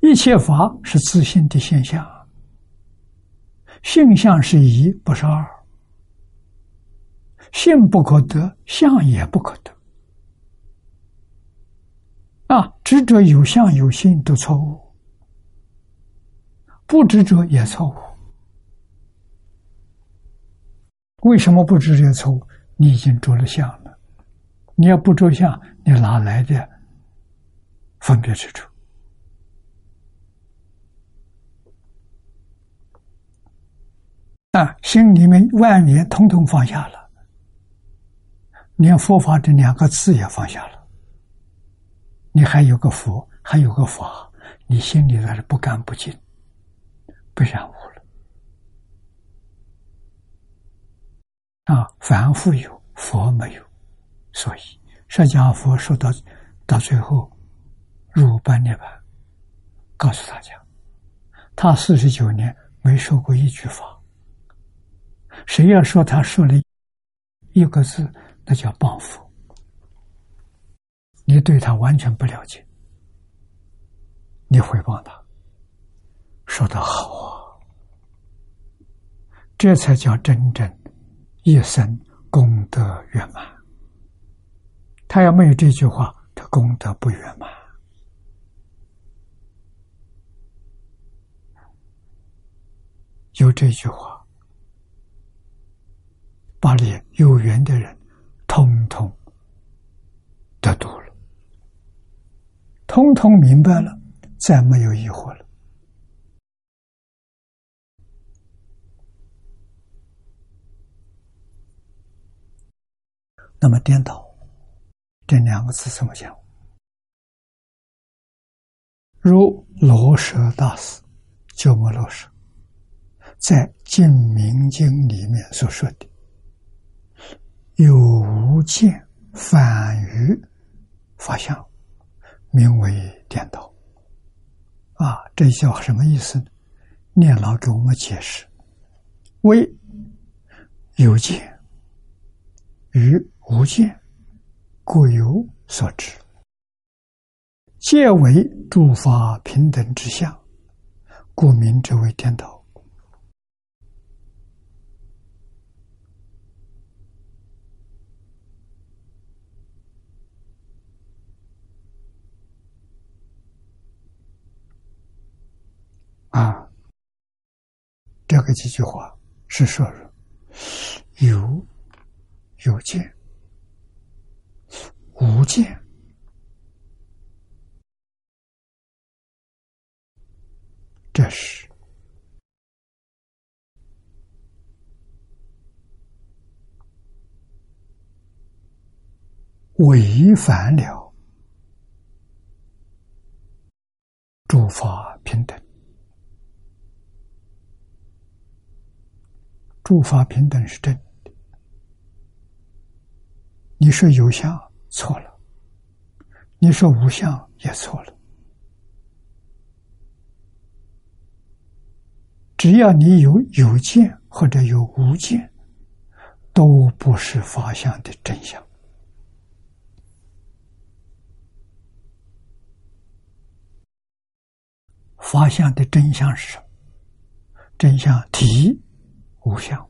一切法是自信的现象。性相是一，不是二。性不可得，相也不可得。啊，执着有相有性都错误，不执着也错误。为什么不执着错误？你已经着了相了，你要不着相，你哪来的分别之处？啊，心里面万年统统放下了，连佛法这两个字也放下了。你还有个佛，还有个法，你心里还是不干不净，不染污了。啊，凡夫有，佛没有，所以释迦佛说到到最后入般涅槃，告诉大家，他四十九年没说过一句法。谁要说他说了一个字，那叫报复。你对他完全不了解，你回报他，说的好啊，这才叫真正一生功德圆满。他要没有这句话，他功德不圆满。有这句话。把你有缘的人，通通得度了，通通明白了，再没有疑惑了。那么颠倒这两个字怎么讲？如罗舍大师鸠摩罗什在《净明经》里面所说的。有无见反于法相，名为颠倒。啊，这叫什么意思呢？念老给我们解释：为有见与无见各有所知，皆为诸法平等之相，故名之为颠倒。啊，这个几句话是说有有见。无见，这是。违反了诸法平等。诸法平等是真的，你说有相错了，你说无相也错了。只要你有有见或者有无见，都不是法相的真相。法相的真相是什么？真相体。无相，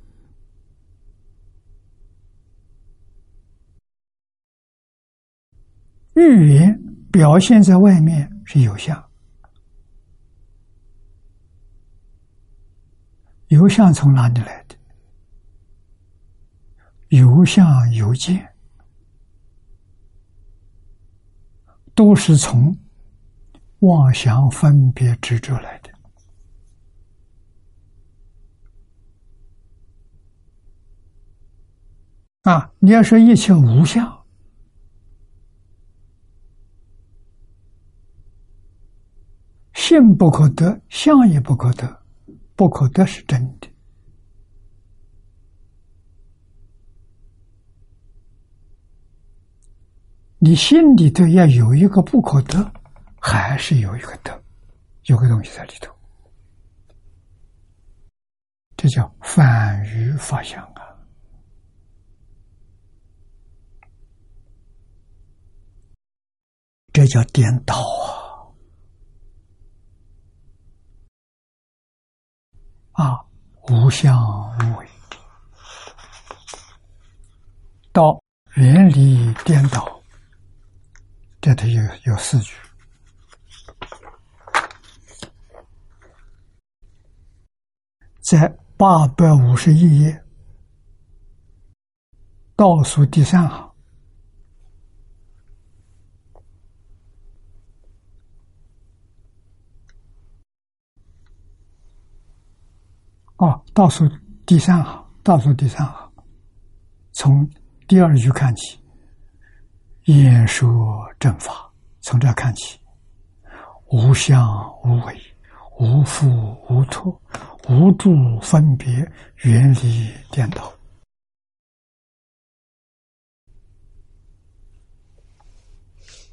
语言表现在外面是有相，有相从哪里来的？有相有见，都是从妄想分别执着来的。啊！你要说一切无相，性不可得，相也不可得，不可得是真的。你心里头要有一个不可得，还是有一个得，有个东西在里头。这叫反于法相啊！这叫颠倒啊！啊，无相无为，到原理颠倒，这里有有四句。在八百五十一页倒数第三行哦，倒数第三行，倒数第三行，从第二句看起，演说正法，从这看起，无相无为，无复无托。无助分别，远离颠倒。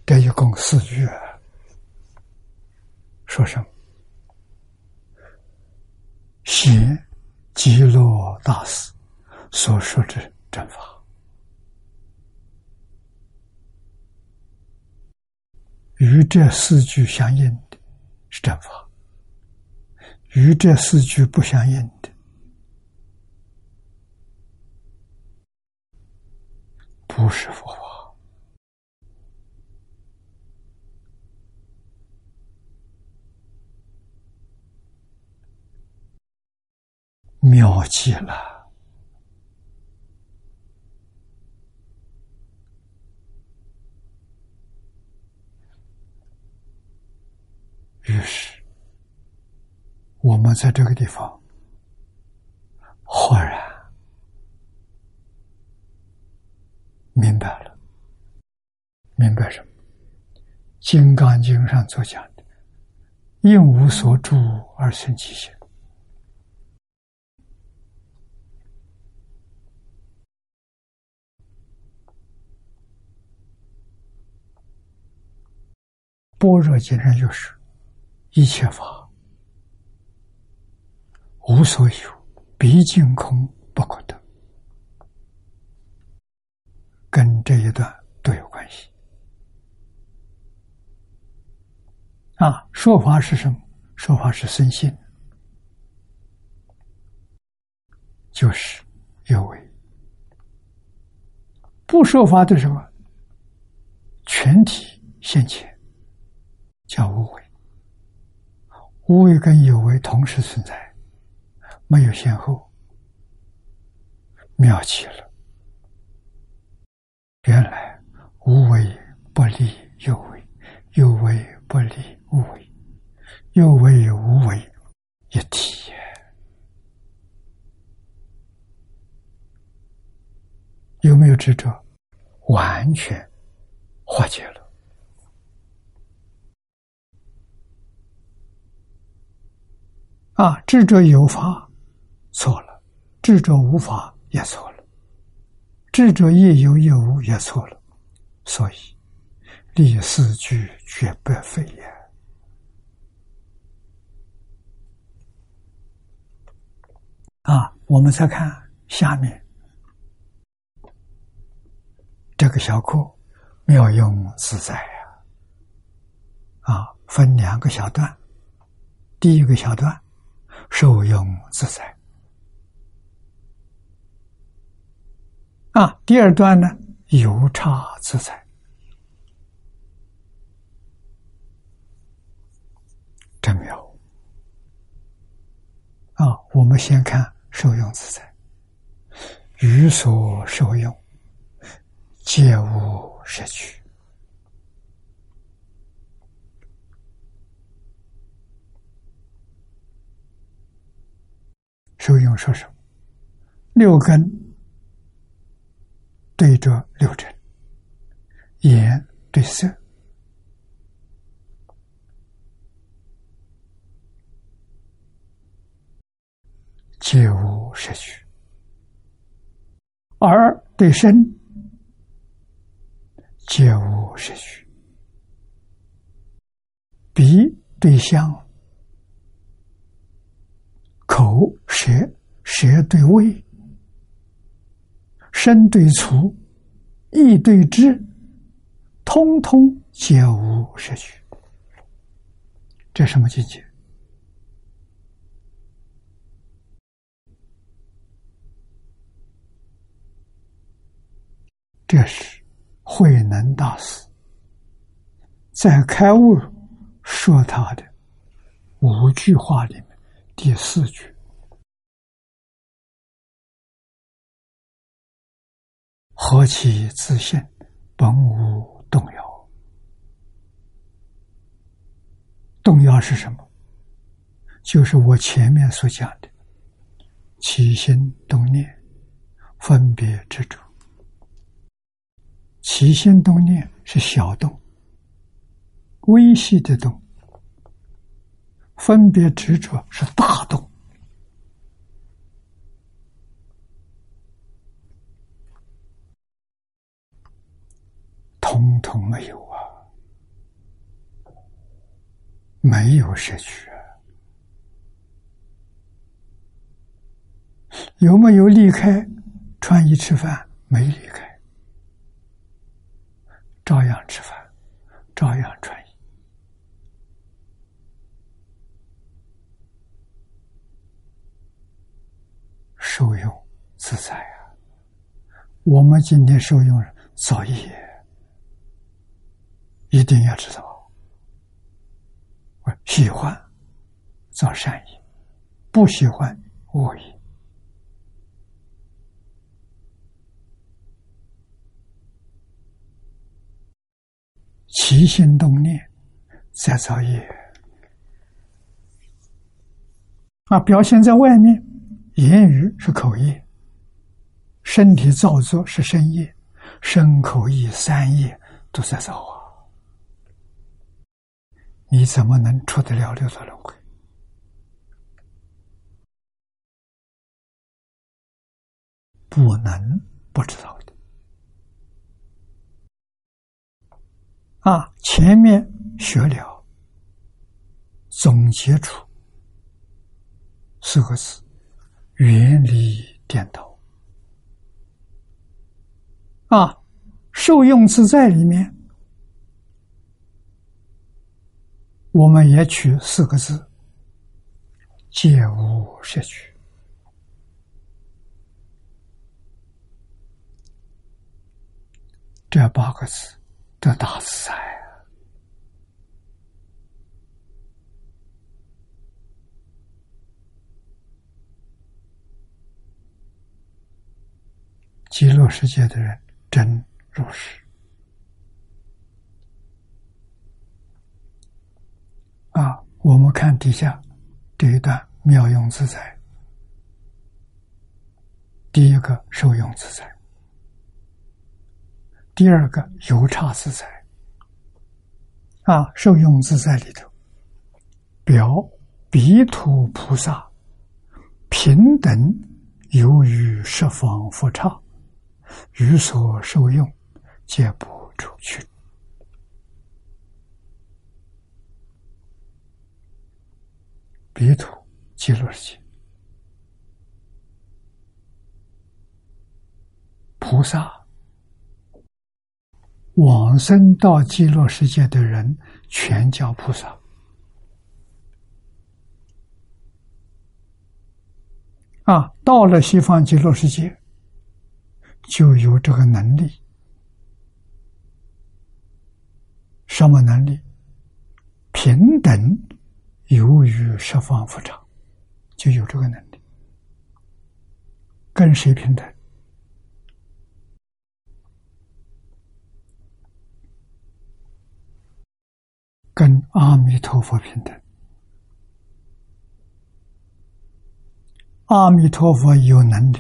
这一共四句，说什么？写极乐大师所说之正法，与这四句相应的是正法。与这四句不相应的，不是佛法，妙极了。于是。我们在这个地方，豁然明白了，明白什么？《金刚经》上所讲的“应无所住而生其心”，般若经上就是一切法。无所有，毕竟空不可得，跟这一段都有关系。啊，说法是什么？说法是身心，就是有为；不说法的什么？全体现前，叫无为。无为跟有为同时存在。没有先后，妙极了。原来无为不利有为，有为不利无为，有为无为一体。有没有执着？完全化解了。啊，执着有法。错了，智者无法也错了，智者亦有亦无也错了，所以立四句绝不废也。啊，我们再看下面这个小课，妙用自在呀，啊，分两个小段，第一个小段受用自在。啊，第二段呢，有差自在，真妙。啊，我们先看受用自在，于所受用，皆无失去。受用说什么？六根。对着六尘，眼对色，皆无失去；耳对身，皆无失去；鼻对香，口舌舌对味，身对粗，意对知，通通皆无失去。这什么境界？这是慧能大师在开悟说他的五句话里面第四句：“何其自信，本无动摇。”动摇是什么？就是我前面所讲的起心动念、分别之主。起心动念是小动，微细的动；分别执着是大动，通通没有啊，没有失去，有没有离开穿衣吃饭？没离开。照样吃饭，照样穿衣，受用自在啊！我们今天受用造业，一定要知道：我喜欢造善业，不喜欢恶业。起心动念在造业啊，表现在外面，言语是口业，身体造作是身业，身口意三业都在造啊！你怎么能出得了六道轮回？不能不知道的。啊，前面学了，总结出四个字：远离颠倒。啊，受用自在里面，我们也取四个字：借无摄取。这八个字。的大自在啊！极乐世界的人真如实啊！我们看底下这一段妙用自在，第一个受用自在。第二个有差自在，啊，受用自在里头，表彼土菩萨平等由于十方佛刹，于所受用皆不出去。彼土极乐世界菩萨。往生到极乐世界的人，全叫菩萨啊！到了西方极乐世界，就有这个能力。什么能力？平等由于十方佛刹，就有这个能力。跟谁平等？跟阿弥陀佛平等，阿弥陀佛有能力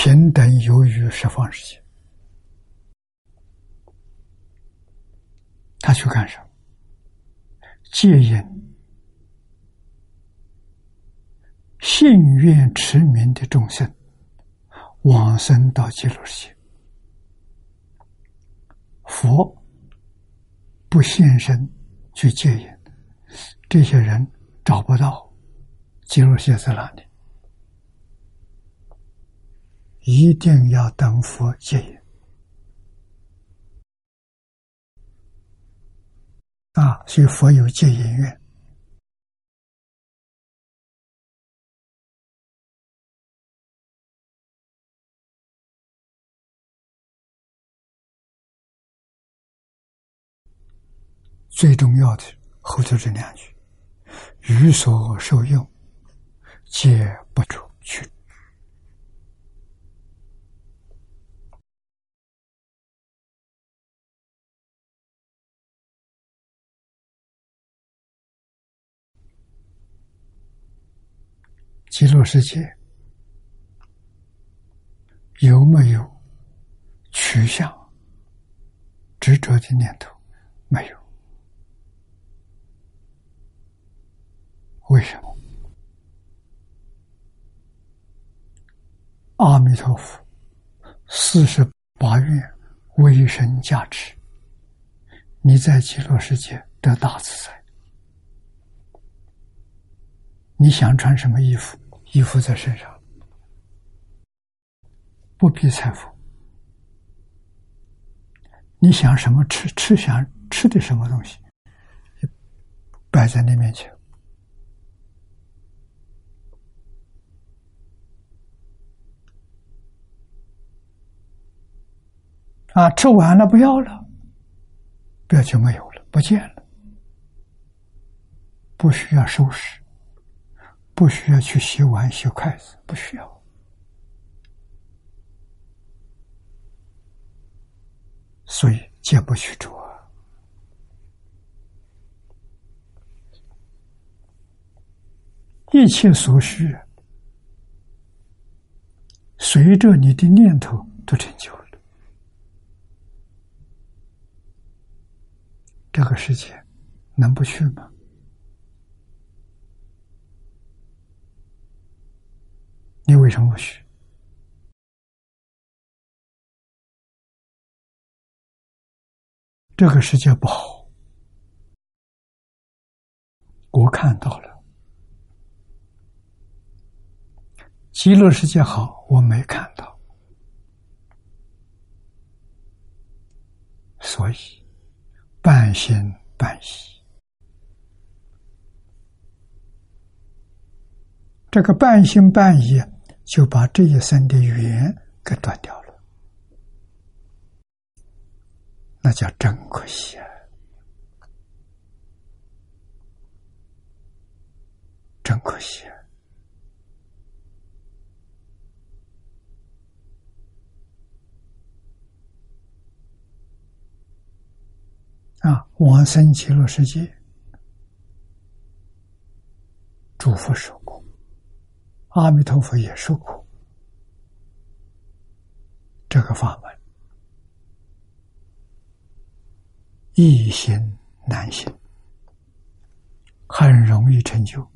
平等由于十方世界，他去干什么？戒烟信愿持名的众生往生到极乐世界。佛不现身去戒烟，这些人找不到极乐世界在哪里，一定要等佛接引啊！所以佛有接引愿。最重要的后头这两句：“予所受用，皆不出去。”极乐世界有没有取向执着的念头？没有。为什么？阿弥陀佛，四十八愿为神加持，你在极乐世界得大自在。你想穿什么衣服，衣服在身上，不必财富。你想什么吃，吃想吃的什么东西，摆在你面前。啊，吃完了不要了，不要就没有了，不见了，不需要收拾，不需要去洗碗、洗筷子，不需要。所以戒不去着，一切所需，随着你的念头都成就了。这个世界能不去吗？你为什么不去？这个世界不好，我看到了；极乐世界好，我没看到，所以。半信半疑，这个半信半疑就把这一生的缘给断掉了，那叫真可惜啊！真可惜。啊！啊往生极乐世界，诸佛受苦，阿弥陀佛也受苦。这个法门易行难行，很容易成就，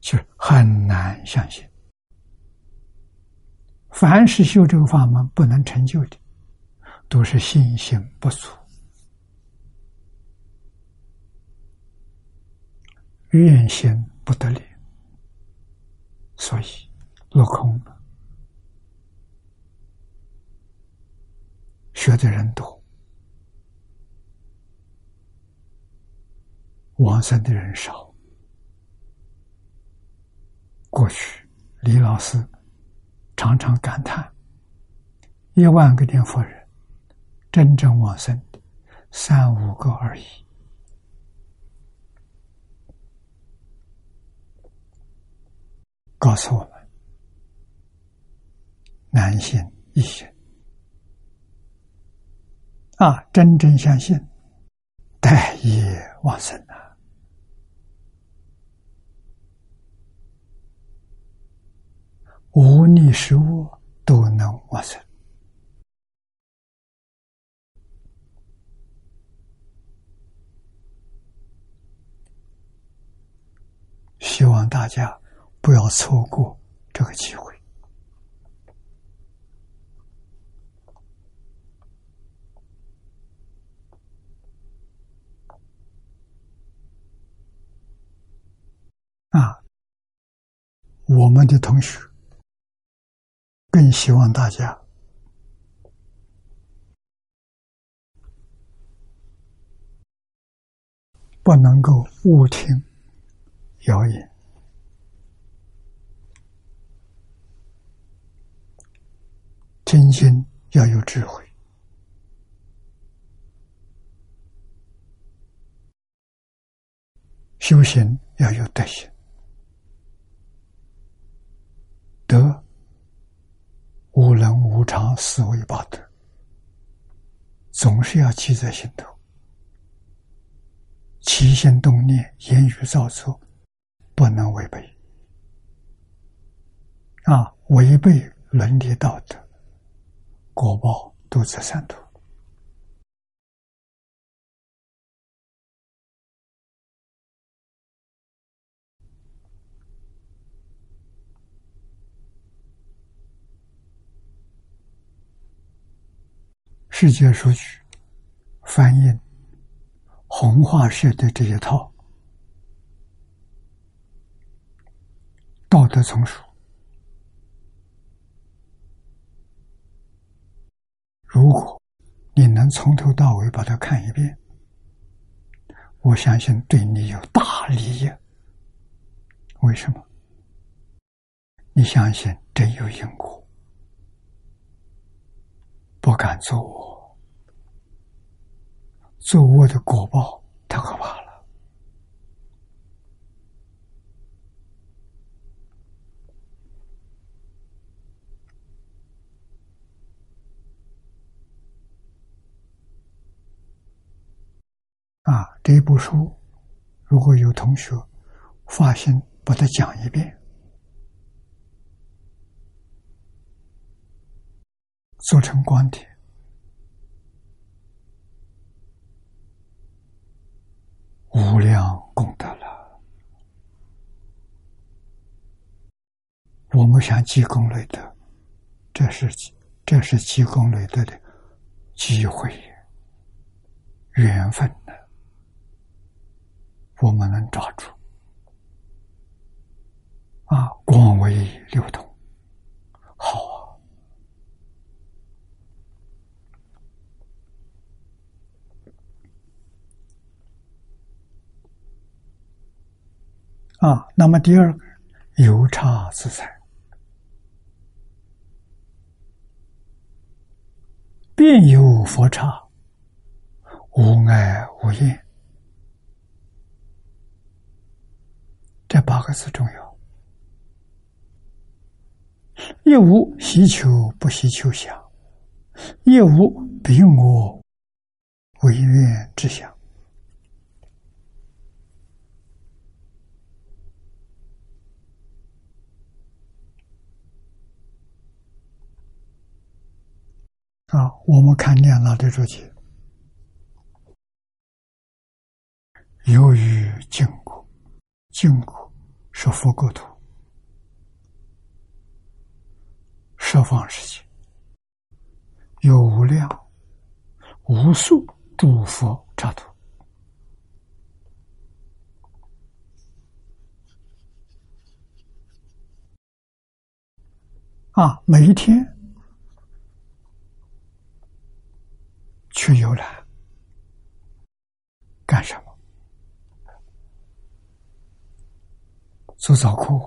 就是很难相信。凡是修这个法门不能成就的，都是信心不足。愿心不得力，所以落空了。学的人多，往生的人少。过去李老师常常感叹：一万个念佛人，真正往生的三五个而已。告诉我们：难信易信啊！真正相信，待业往生啊！无逆食物都能往生。希望大家。不要错过这个机会。啊我们的同学更希望大家不能够误听谣言。听经要有智慧，修行要有德行。德，无能无常，思维八德，总是要记在心头。起心动念、言语造作，不能违背。啊，违背伦理道德，果报都在三途。世界数据翻译红化社的这一套道德丛书，如果你能从头到尾把它看一遍，我相信对你有大利益。为什么？你相信真有因果，不敢做我。作恶的果报他好怕了啊！这一部书，如果有同学发现，把它讲一遍，做成光碟。无量功德了。我们想积功累德，这是这是积功累德的机会、缘分呢。我们能抓住啊，广为流通，好。啊，啊那么第二个，有差自在，便有佛差，无碍无厌。这八个字重要，一无希求不希求想，一无比我唯愿之想。啊，我们看念老的注解，由于经过，净果是佛国土，十方世界有无量无数诸佛刹土啊，每一天。去游览干什么？做早课，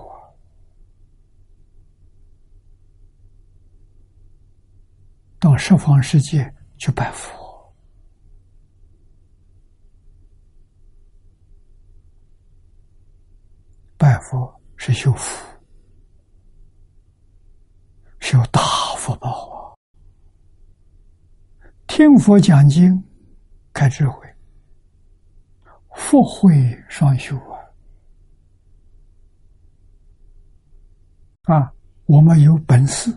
到十方世界去拜佛，拜佛是修福，修大福报啊。听佛讲经，开智慧，福慧双修啊！啊，我们有本事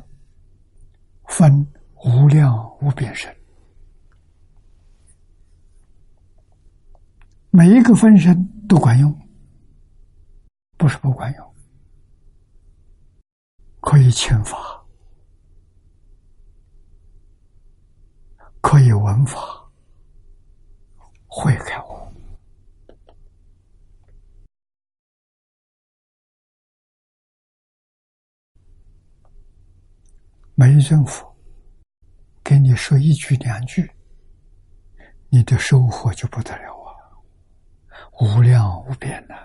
分无量无边身，每一个分身都管用，不是不管用，可以遣法。可以闻法，会开悟。每一尊佛给你说一句两句，你的收获就不得了啊，无量无边呐！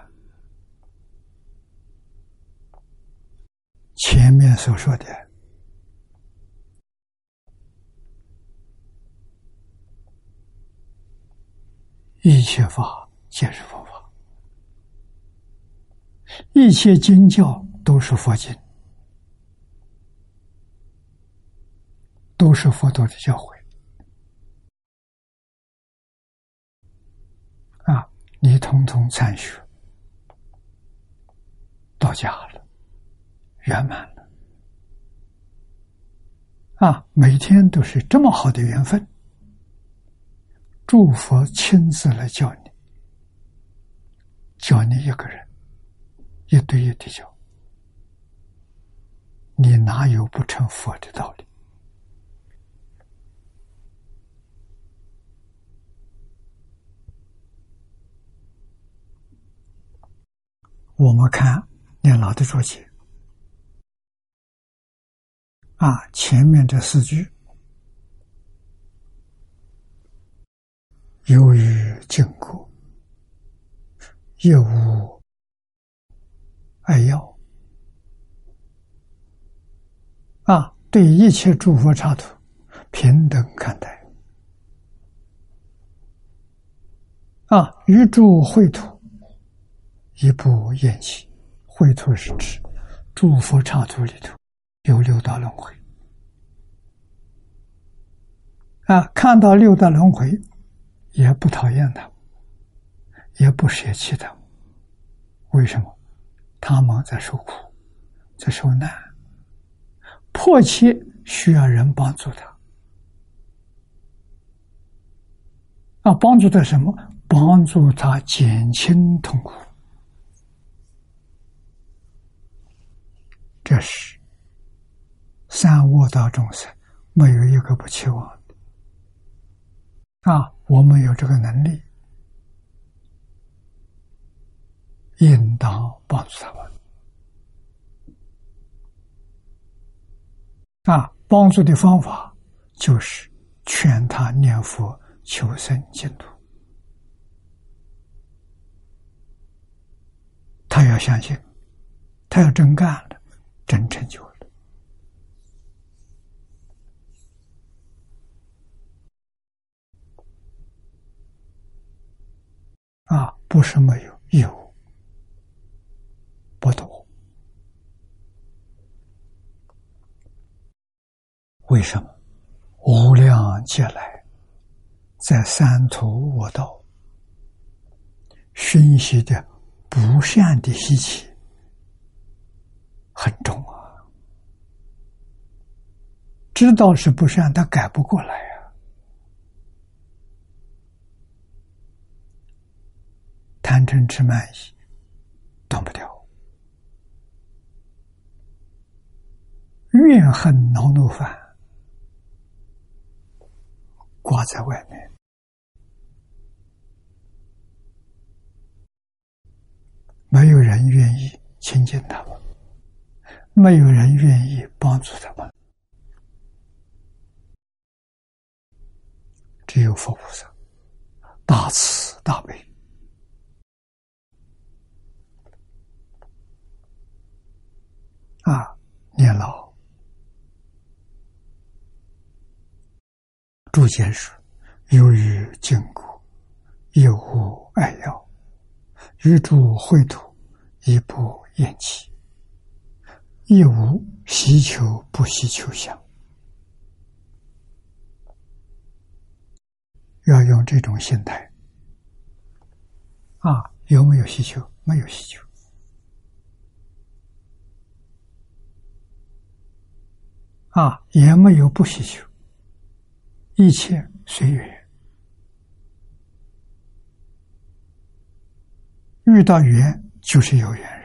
前面所说的一切法皆是佛法，一切经教都是佛经。都是佛陀的教诲啊！你统统参学到家了，圆满了啊！每天都是这么好的缘分，祝佛亲自来教你，教你一个人一对一的教，你哪有不成佛的道理？我们看念老的注解啊，前面这四句，由于经过，业无爱要。啊，对一切诸佛刹土平等看待。啊，与诸秽土。一部厌弃，秽土是指诸佛刹土里头有六道轮回啊，看到六道轮回也不讨厌他，也不舍弃他。为什么？他们在受苦，在受难，迫切需要人帮助他啊！帮助他什么？帮助他减轻痛苦。这是三恶道众生没有一个不期望的啊！我们有这个能力，应当帮助他们啊！帮助的方法就是劝他念佛求生净土，他要相信，他要真干了。真成就了啊！不是没有，有不多。为什么？无量劫来，在三途我道熏习的不善的习气。很重啊！知道是不善，他改不过来呀。贪嗔痴慢疑断不掉，怨恨恼怒烦挂在外面，没有人愿意亲近他们。没有人愿意帮助他们，只有佛菩萨大慈大悲啊！年老诸见说，由于筋骨，有无爱要，与诸秽土，一不厌弃。亦无希求不希求相，要用这种心态啊！有没有需求？没有需求啊！也没有不需求，一切随缘，遇到缘就是有缘。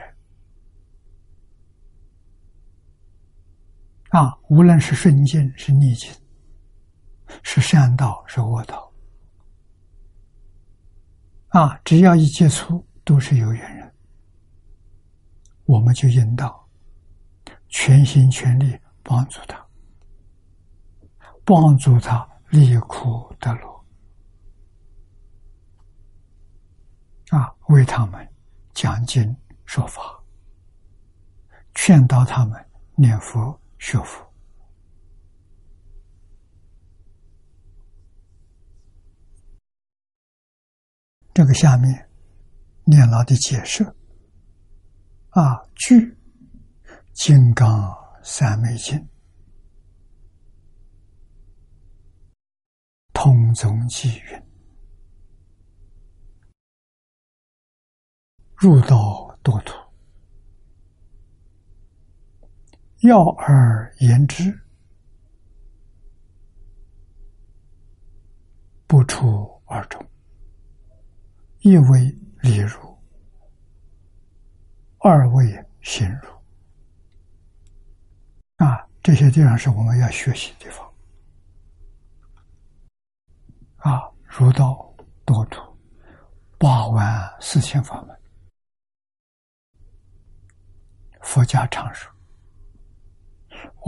啊，无论是顺境是逆境，是善道是恶道，啊，只要一接触，都是有缘人，我们就引导全心全力帮助他，帮助他离苦得乐，啊，为他们讲经说法，劝导他们念佛学佛。这个下面念老的解释啊，据《金刚三昧经》。通宗记云：“入道多土，要而言之，不出二中；一为理如，二为心如。啊，这些地方是我们要学习的地方。”啊，如道多土，八万四千法门，佛家常说，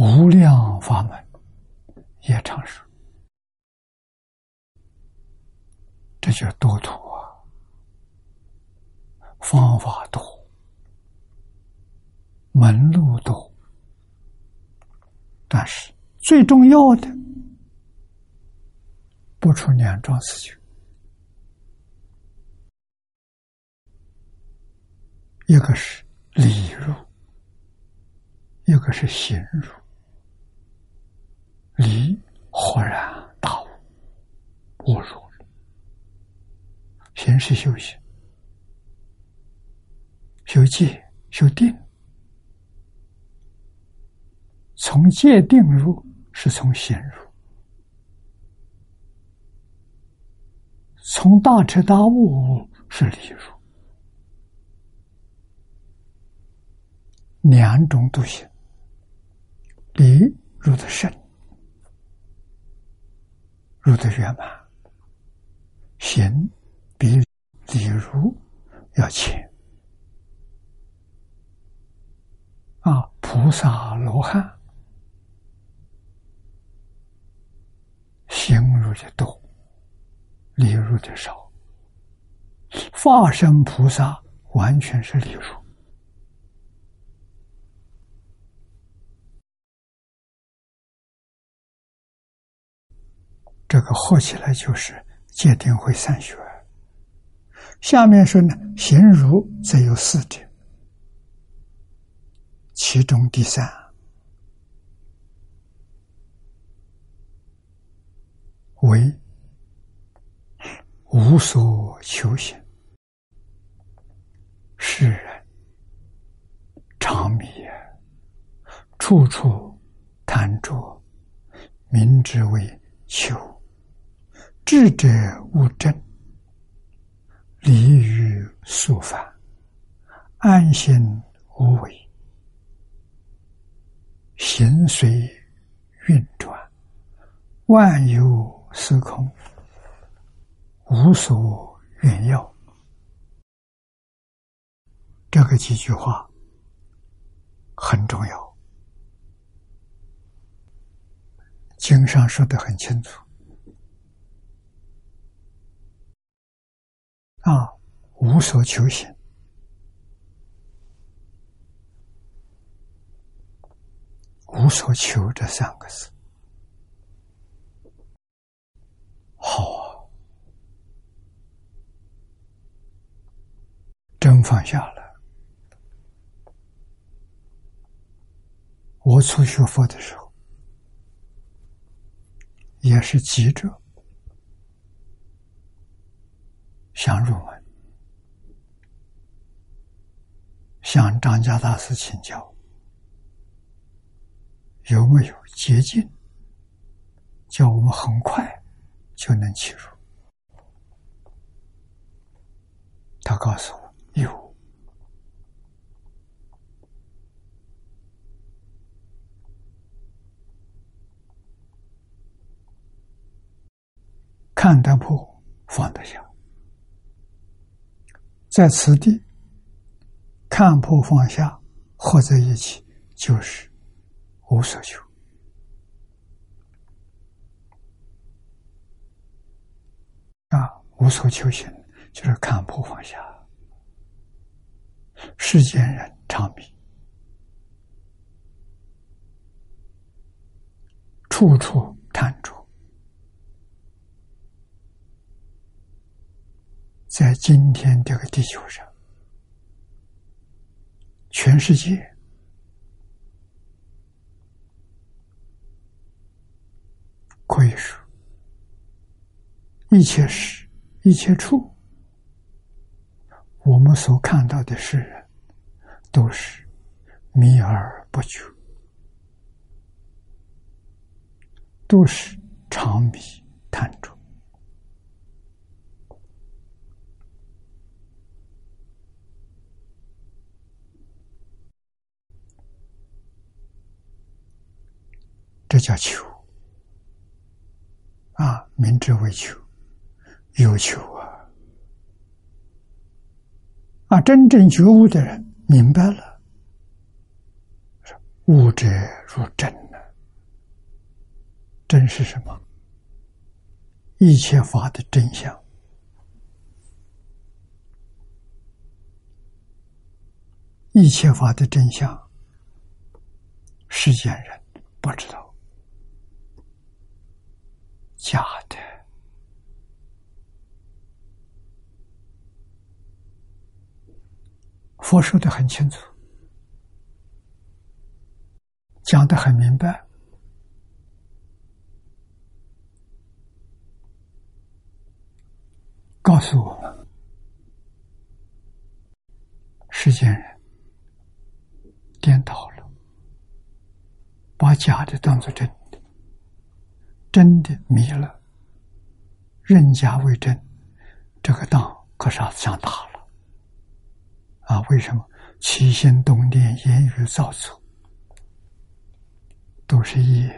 无量法门也常说，这叫多土啊，方法多，门路多，但是最重要的。不出两桩事情，一个是理入，一个是行入。理豁然大悟，悟入了；行是修行，修戒、修定，从戒定入，是从心入。从大彻大悟是理入，两种都行。理入的深，入的圆满；行比理如要浅。啊，菩萨罗汉行入的多。礼入的少，化身菩萨完全是理入，这个合起来就是界定会散学。下面说呢，行如则有四点，其中第三为。无所求行，世人常迷，处处贪着，名之为求。智者无争，离于俗烦，安心无为，行随运转，万有时空。无所愿要，这个几句话很重要。经上说的很清楚啊，无所求行，无所求这三个字，好啊。真放下了。我初学佛的时候，也是急着想入门，向张家大师请教，有没有捷径，叫我们很快就能起入？他告诉我。有看得破，放得下，在此地看破放下，合在一起，就是无所求。啊，无所求心就是看破放下。世间人常迷，处处贪着。在今天这个地球上，全世界可以说，一切事、一切处。我们所看到的世人，都是迷而不觉，都是长迷贪着。这叫求啊，明知为求，有求啊。啊，真正觉悟的人明白了，悟者如真呢。真是什么？一切法的真相。一切法的真相，世间人不知道，假的。佛说的很清楚，讲的很明白，告诉我们：世间人颠倒了，把假的当做真，真的迷了，认假为真，这个当可是上大了。啊，为什么起心动念、言语造作都是业呀？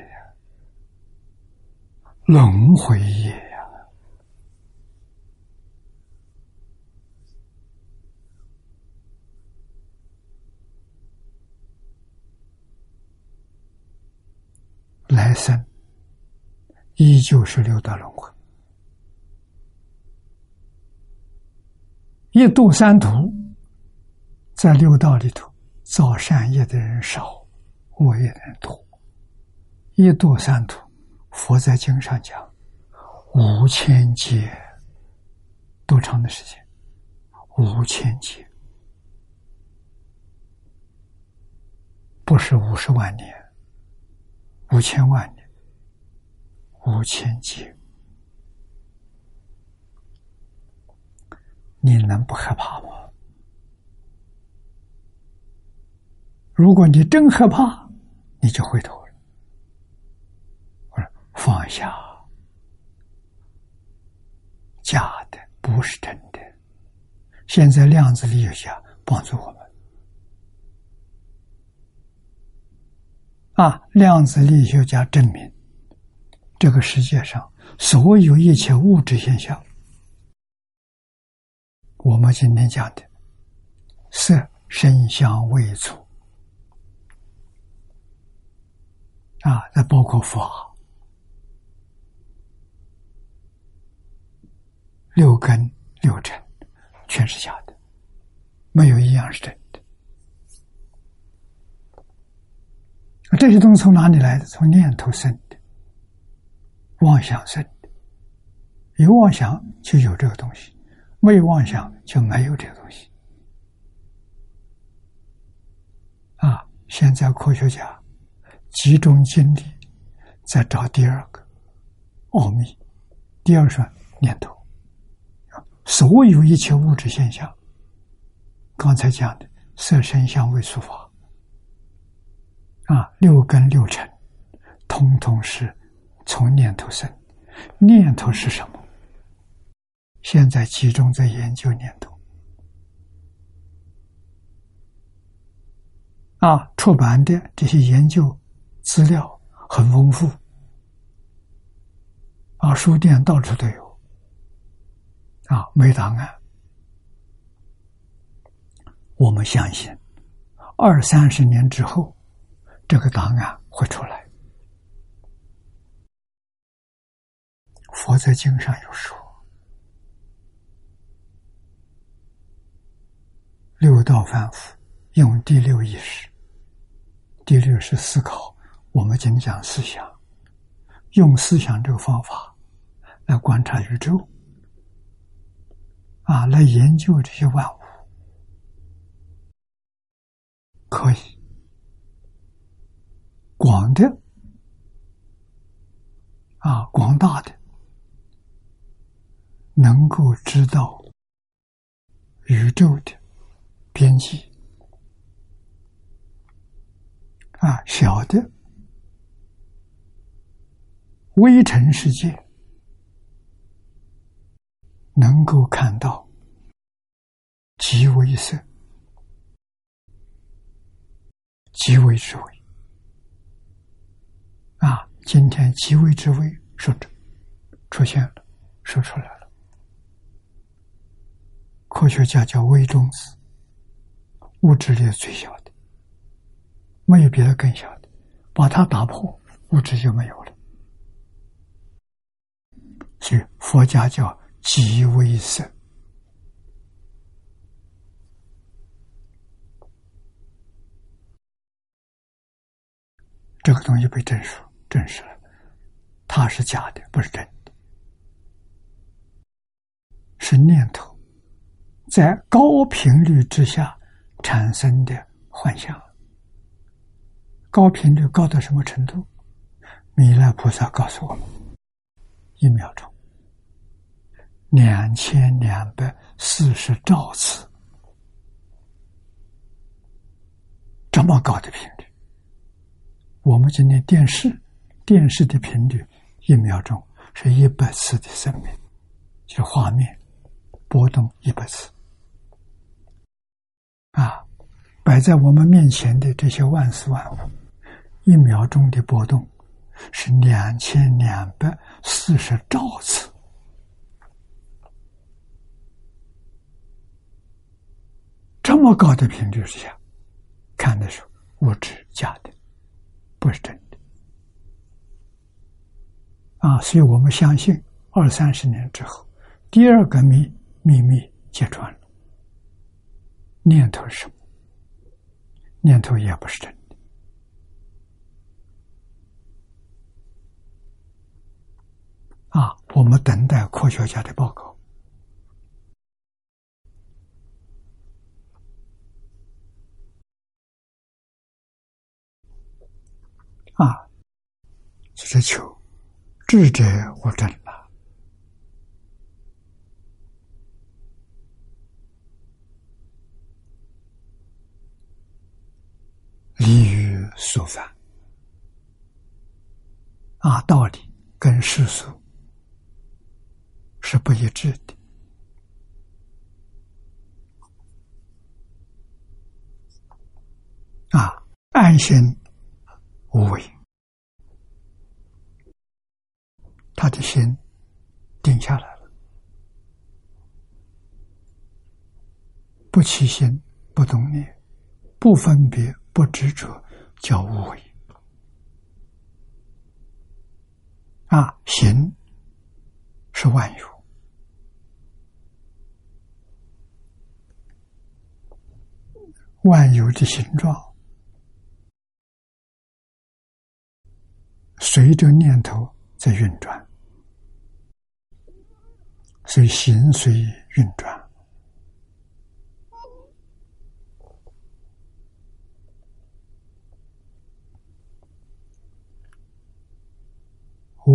轮回业呀！来生依旧是六道轮回，一度三途。在六道里头，造善业的人少，恶业的人多。一度三途，佛在经上讲，五千劫，多长的时间？五千劫，不是五十万年，五千万年，五千劫，你能不害怕吗？如果你真害怕，你就回头了。我说放下，假的不是真的。现在量子力学家帮助我们啊！量子力学家证明，这个世界上所有一切物质现象，我们今天讲的色、声、香、味、触。啊，那包括法，六根六尘，全是假的，没有一样是真的。这些东西从哪里来的？从念头生，妄想生。有妄想就有这个东西，没有妄想就没有这个东西。啊，现在科学家。集中精力在找第二个奥秘，第二是念头所有一切物质现象，刚才讲的色声香味触法啊，六根六尘，通通是从念头生。念头是什么？现在集中在研究念头啊，出版的这些研究。资料很丰富，啊，书店到处都有，啊，没答案。我们相信，二三十年之后，这个答案会出来。佛在经上有说：“六道凡夫用第六意识，第六是思考，我们经讲思想，用思想这个方法来观察宇宙，啊，来研究这些万物，可以广的。”啊，广大的能够知道宇宙的。边际啊，小的微尘世界能够看到极微色、极微之微啊！今天极微之微说着出现了，说出来。科学家叫微中子。物质里最小的，没有别的更小的，把它打破，物质就没有了。所以佛家叫极微色，这个东西被证实，证实了，它是假的，不是真的，是念头在高频率之下。产生的幻象，高频率高到什么程度？弥勒菩萨告诉我们：一秒钟两千两百四十兆次，这么高的频率。我们今天电视电视的频率一秒钟是一百次的生命，就画面波动一百次。啊，摆在我们面前的这些万事万物，一秒钟的波动是两千两百四十兆次。这么高的频率之下，看的是物质假的，不是真的。啊，所以我们相信二三十年之后，第二个秘秘密揭穿了。念头是什么？念头也不是真的啊！我们等待科学家的报告啊！是求智者无真了。理于所反啊，道理跟世俗是不一致的啊。安心无为，他的心定下来了，不起心，不动念，不分别。不执着叫无为。啊，行是万有，万有的形状随着念头在运转，所以形随运转。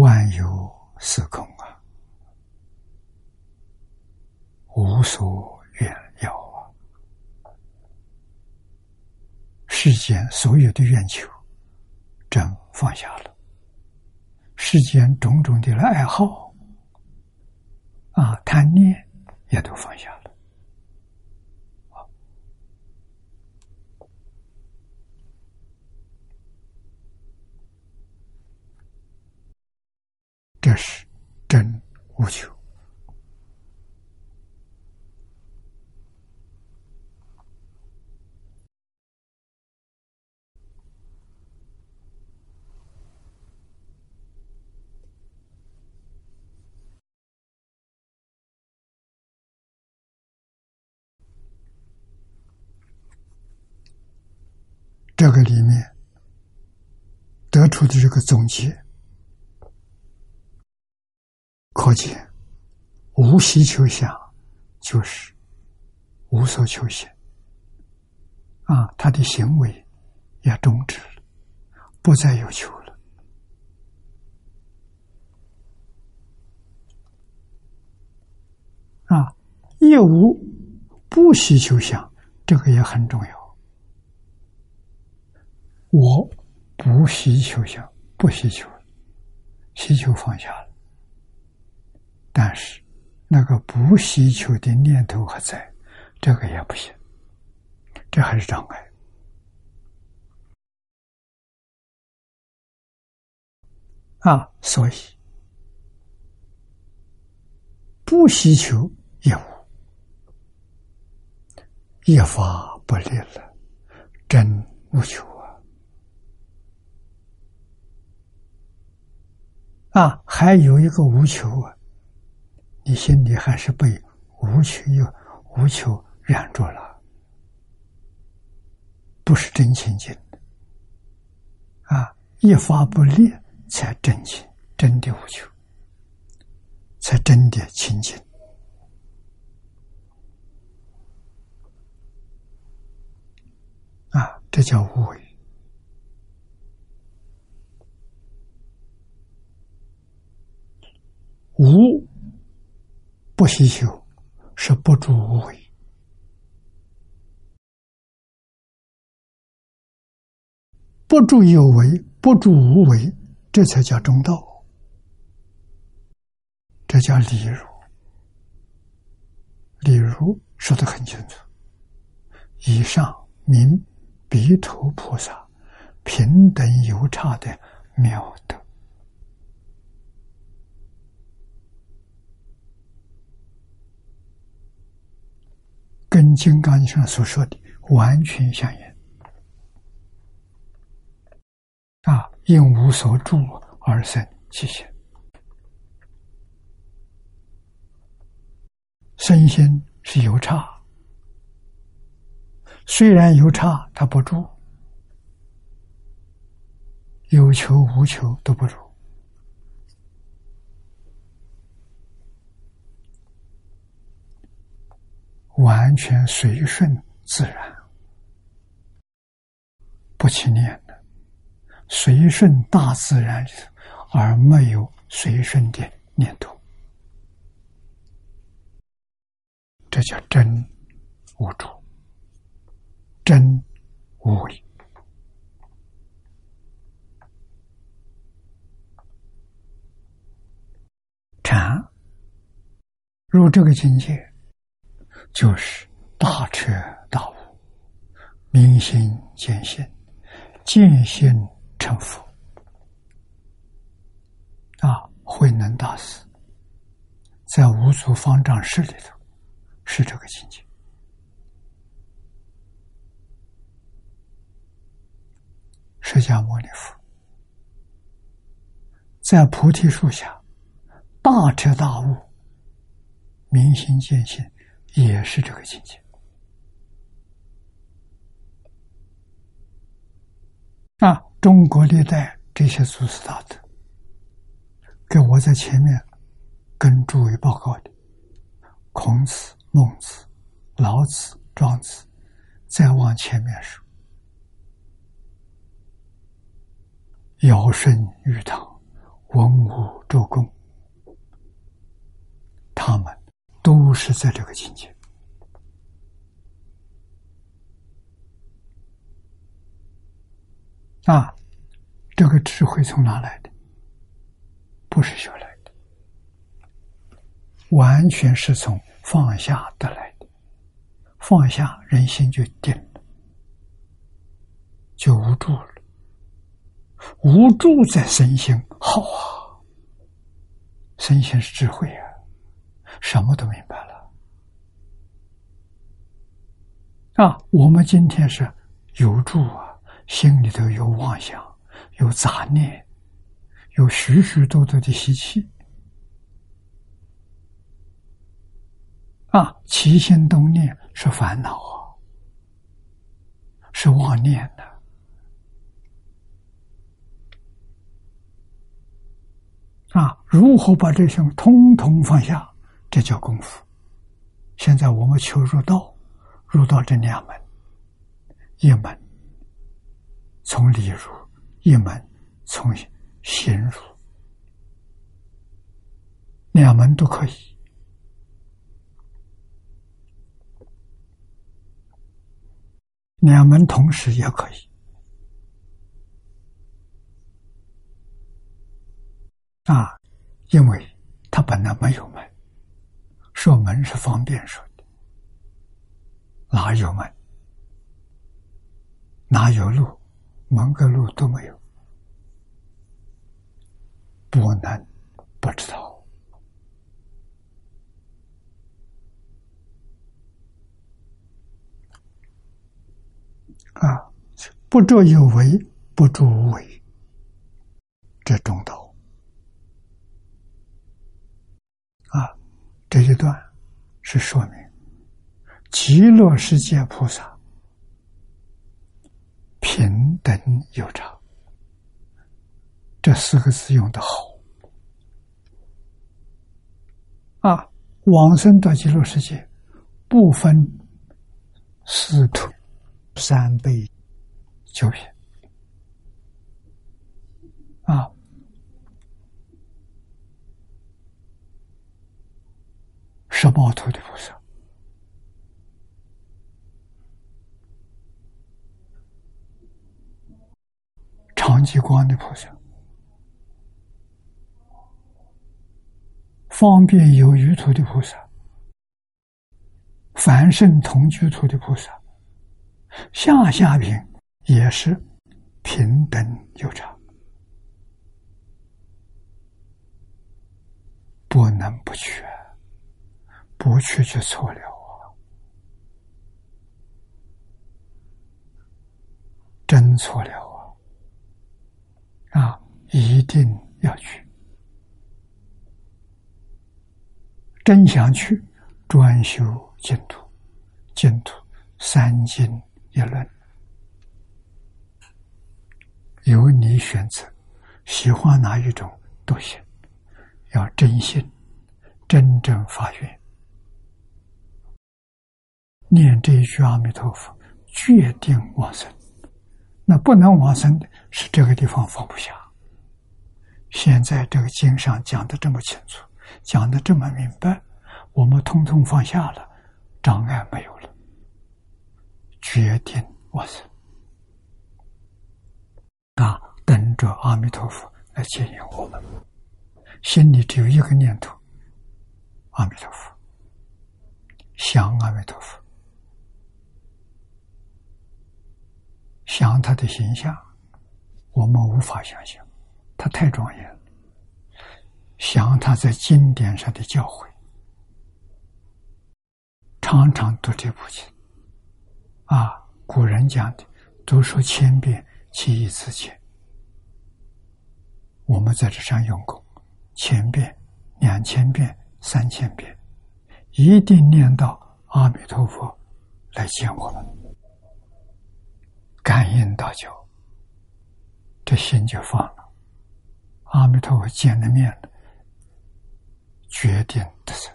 万有是空啊，无所愿要啊。世间所有的愿求，真放下了；世间种种的爱好啊、贪念，也都放下是真无求。这个里面得出的这个总结可见无希求想就是无所求行啊，他的行为也终止了，不再有求了啊，业无不希求想，这个也很重要。我不希求想，不希求了，希求放下了。但是那个不希求的念头还在，这个也不行，这还是障碍啊！所以不希求也无，一法不立了，真无求啊。啊，还有一个无求啊！你心里还是被无求又无求染住了，不是真清净。啊，一发不裂才真清，真的无求，才真的清净。啊，这叫无为。无不希求，是不住无为；不住有为，不住无为，这才叫中道，这叫理如。理如说的很清楚：以上名彼土菩萨平等有差的妙德。跟《金刚经》上所说的完全相应啊！因无所住而生其心，身心是有差，虽然有差，它不住，有求无求都不住。完全随顺自然，不起念的，随顺大自然而没有随顺的念头，这叫真无助，真无为。禅入这个境界。就是大彻大悟，明心见性，见性成佛。啊，慧能大师在五祖方丈室里头是这个境界。释迦牟尼佛在菩提树下大彻大悟，明心见性。也是这个境界啊！中国历代这些祖师大德，给我在前面跟诸位报告的，孔子、孟子、老子、庄子，再往前面说，尧舜禹汤、文武周公，他们。都是在这个境界啊！这个智慧从哪来的？不是学来的，完全是从放下得来的。放下，人心就定了，就无助了。无助在身心，好啊！身心是智慧啊！什么都明白了啊！我们今天是有住啊，心里头有妄想，有杂念，有许许多多的习气啊。起心动念是烦恼啊，是妄念的啊。如何把这些通通放下？这叫功夫。现在我们求入道，入道这两门，一门从理入，一门从心入，两门都可以。两门同时也可以啊，因为它本来没有门，说门是方便说的，哪有门？哪有路？门跟路都没有，不能不知道。啊，不着有为，不著无为，这中道。啊，这一段是说明极乐世界菩萨平等有常，这四个字用的好。啊，往生到极乐世界，不分师徒。三辈九品啊！十八头的菩萨，长吉光的菩萨，方便有余土的菩萨，凡圣同居土的菩萨。下下品也是平等有常，不能不去，不去就错了啊！真错了啊！啊，一定要去，真想去，专修净土，净土三经。一论，由你选择，喜欢哪一种都行。要真心，真正发愿，念这一句阿弥陀佛，决定往生。那不能往生的是这个地方放不下。现在这个经上讲的这么清楚，讲的这么明白，我们通通放下了，障碍没有了。决定我生啊！等着阿弥陀佛来接引我们，心里只有一个念头：阿弥陀佛，想阿弥陀佛，想他的形象，我们无法想象，他太庄严了。想他在经典上的教诲，常常读这部经。啊，古人讲的“读书千遍，其义自见”。我们在这上用功，千遍、两千遍、三千遍，一定念到阿弥陀佛来见我们，感应到就，这心就放了。阿弥陀佛见了面了，决定的是。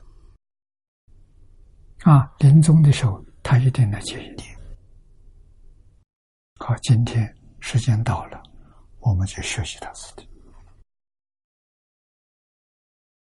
啊，临终的时候，他一定来接你。好，今天时间到了，我们就学习到此地。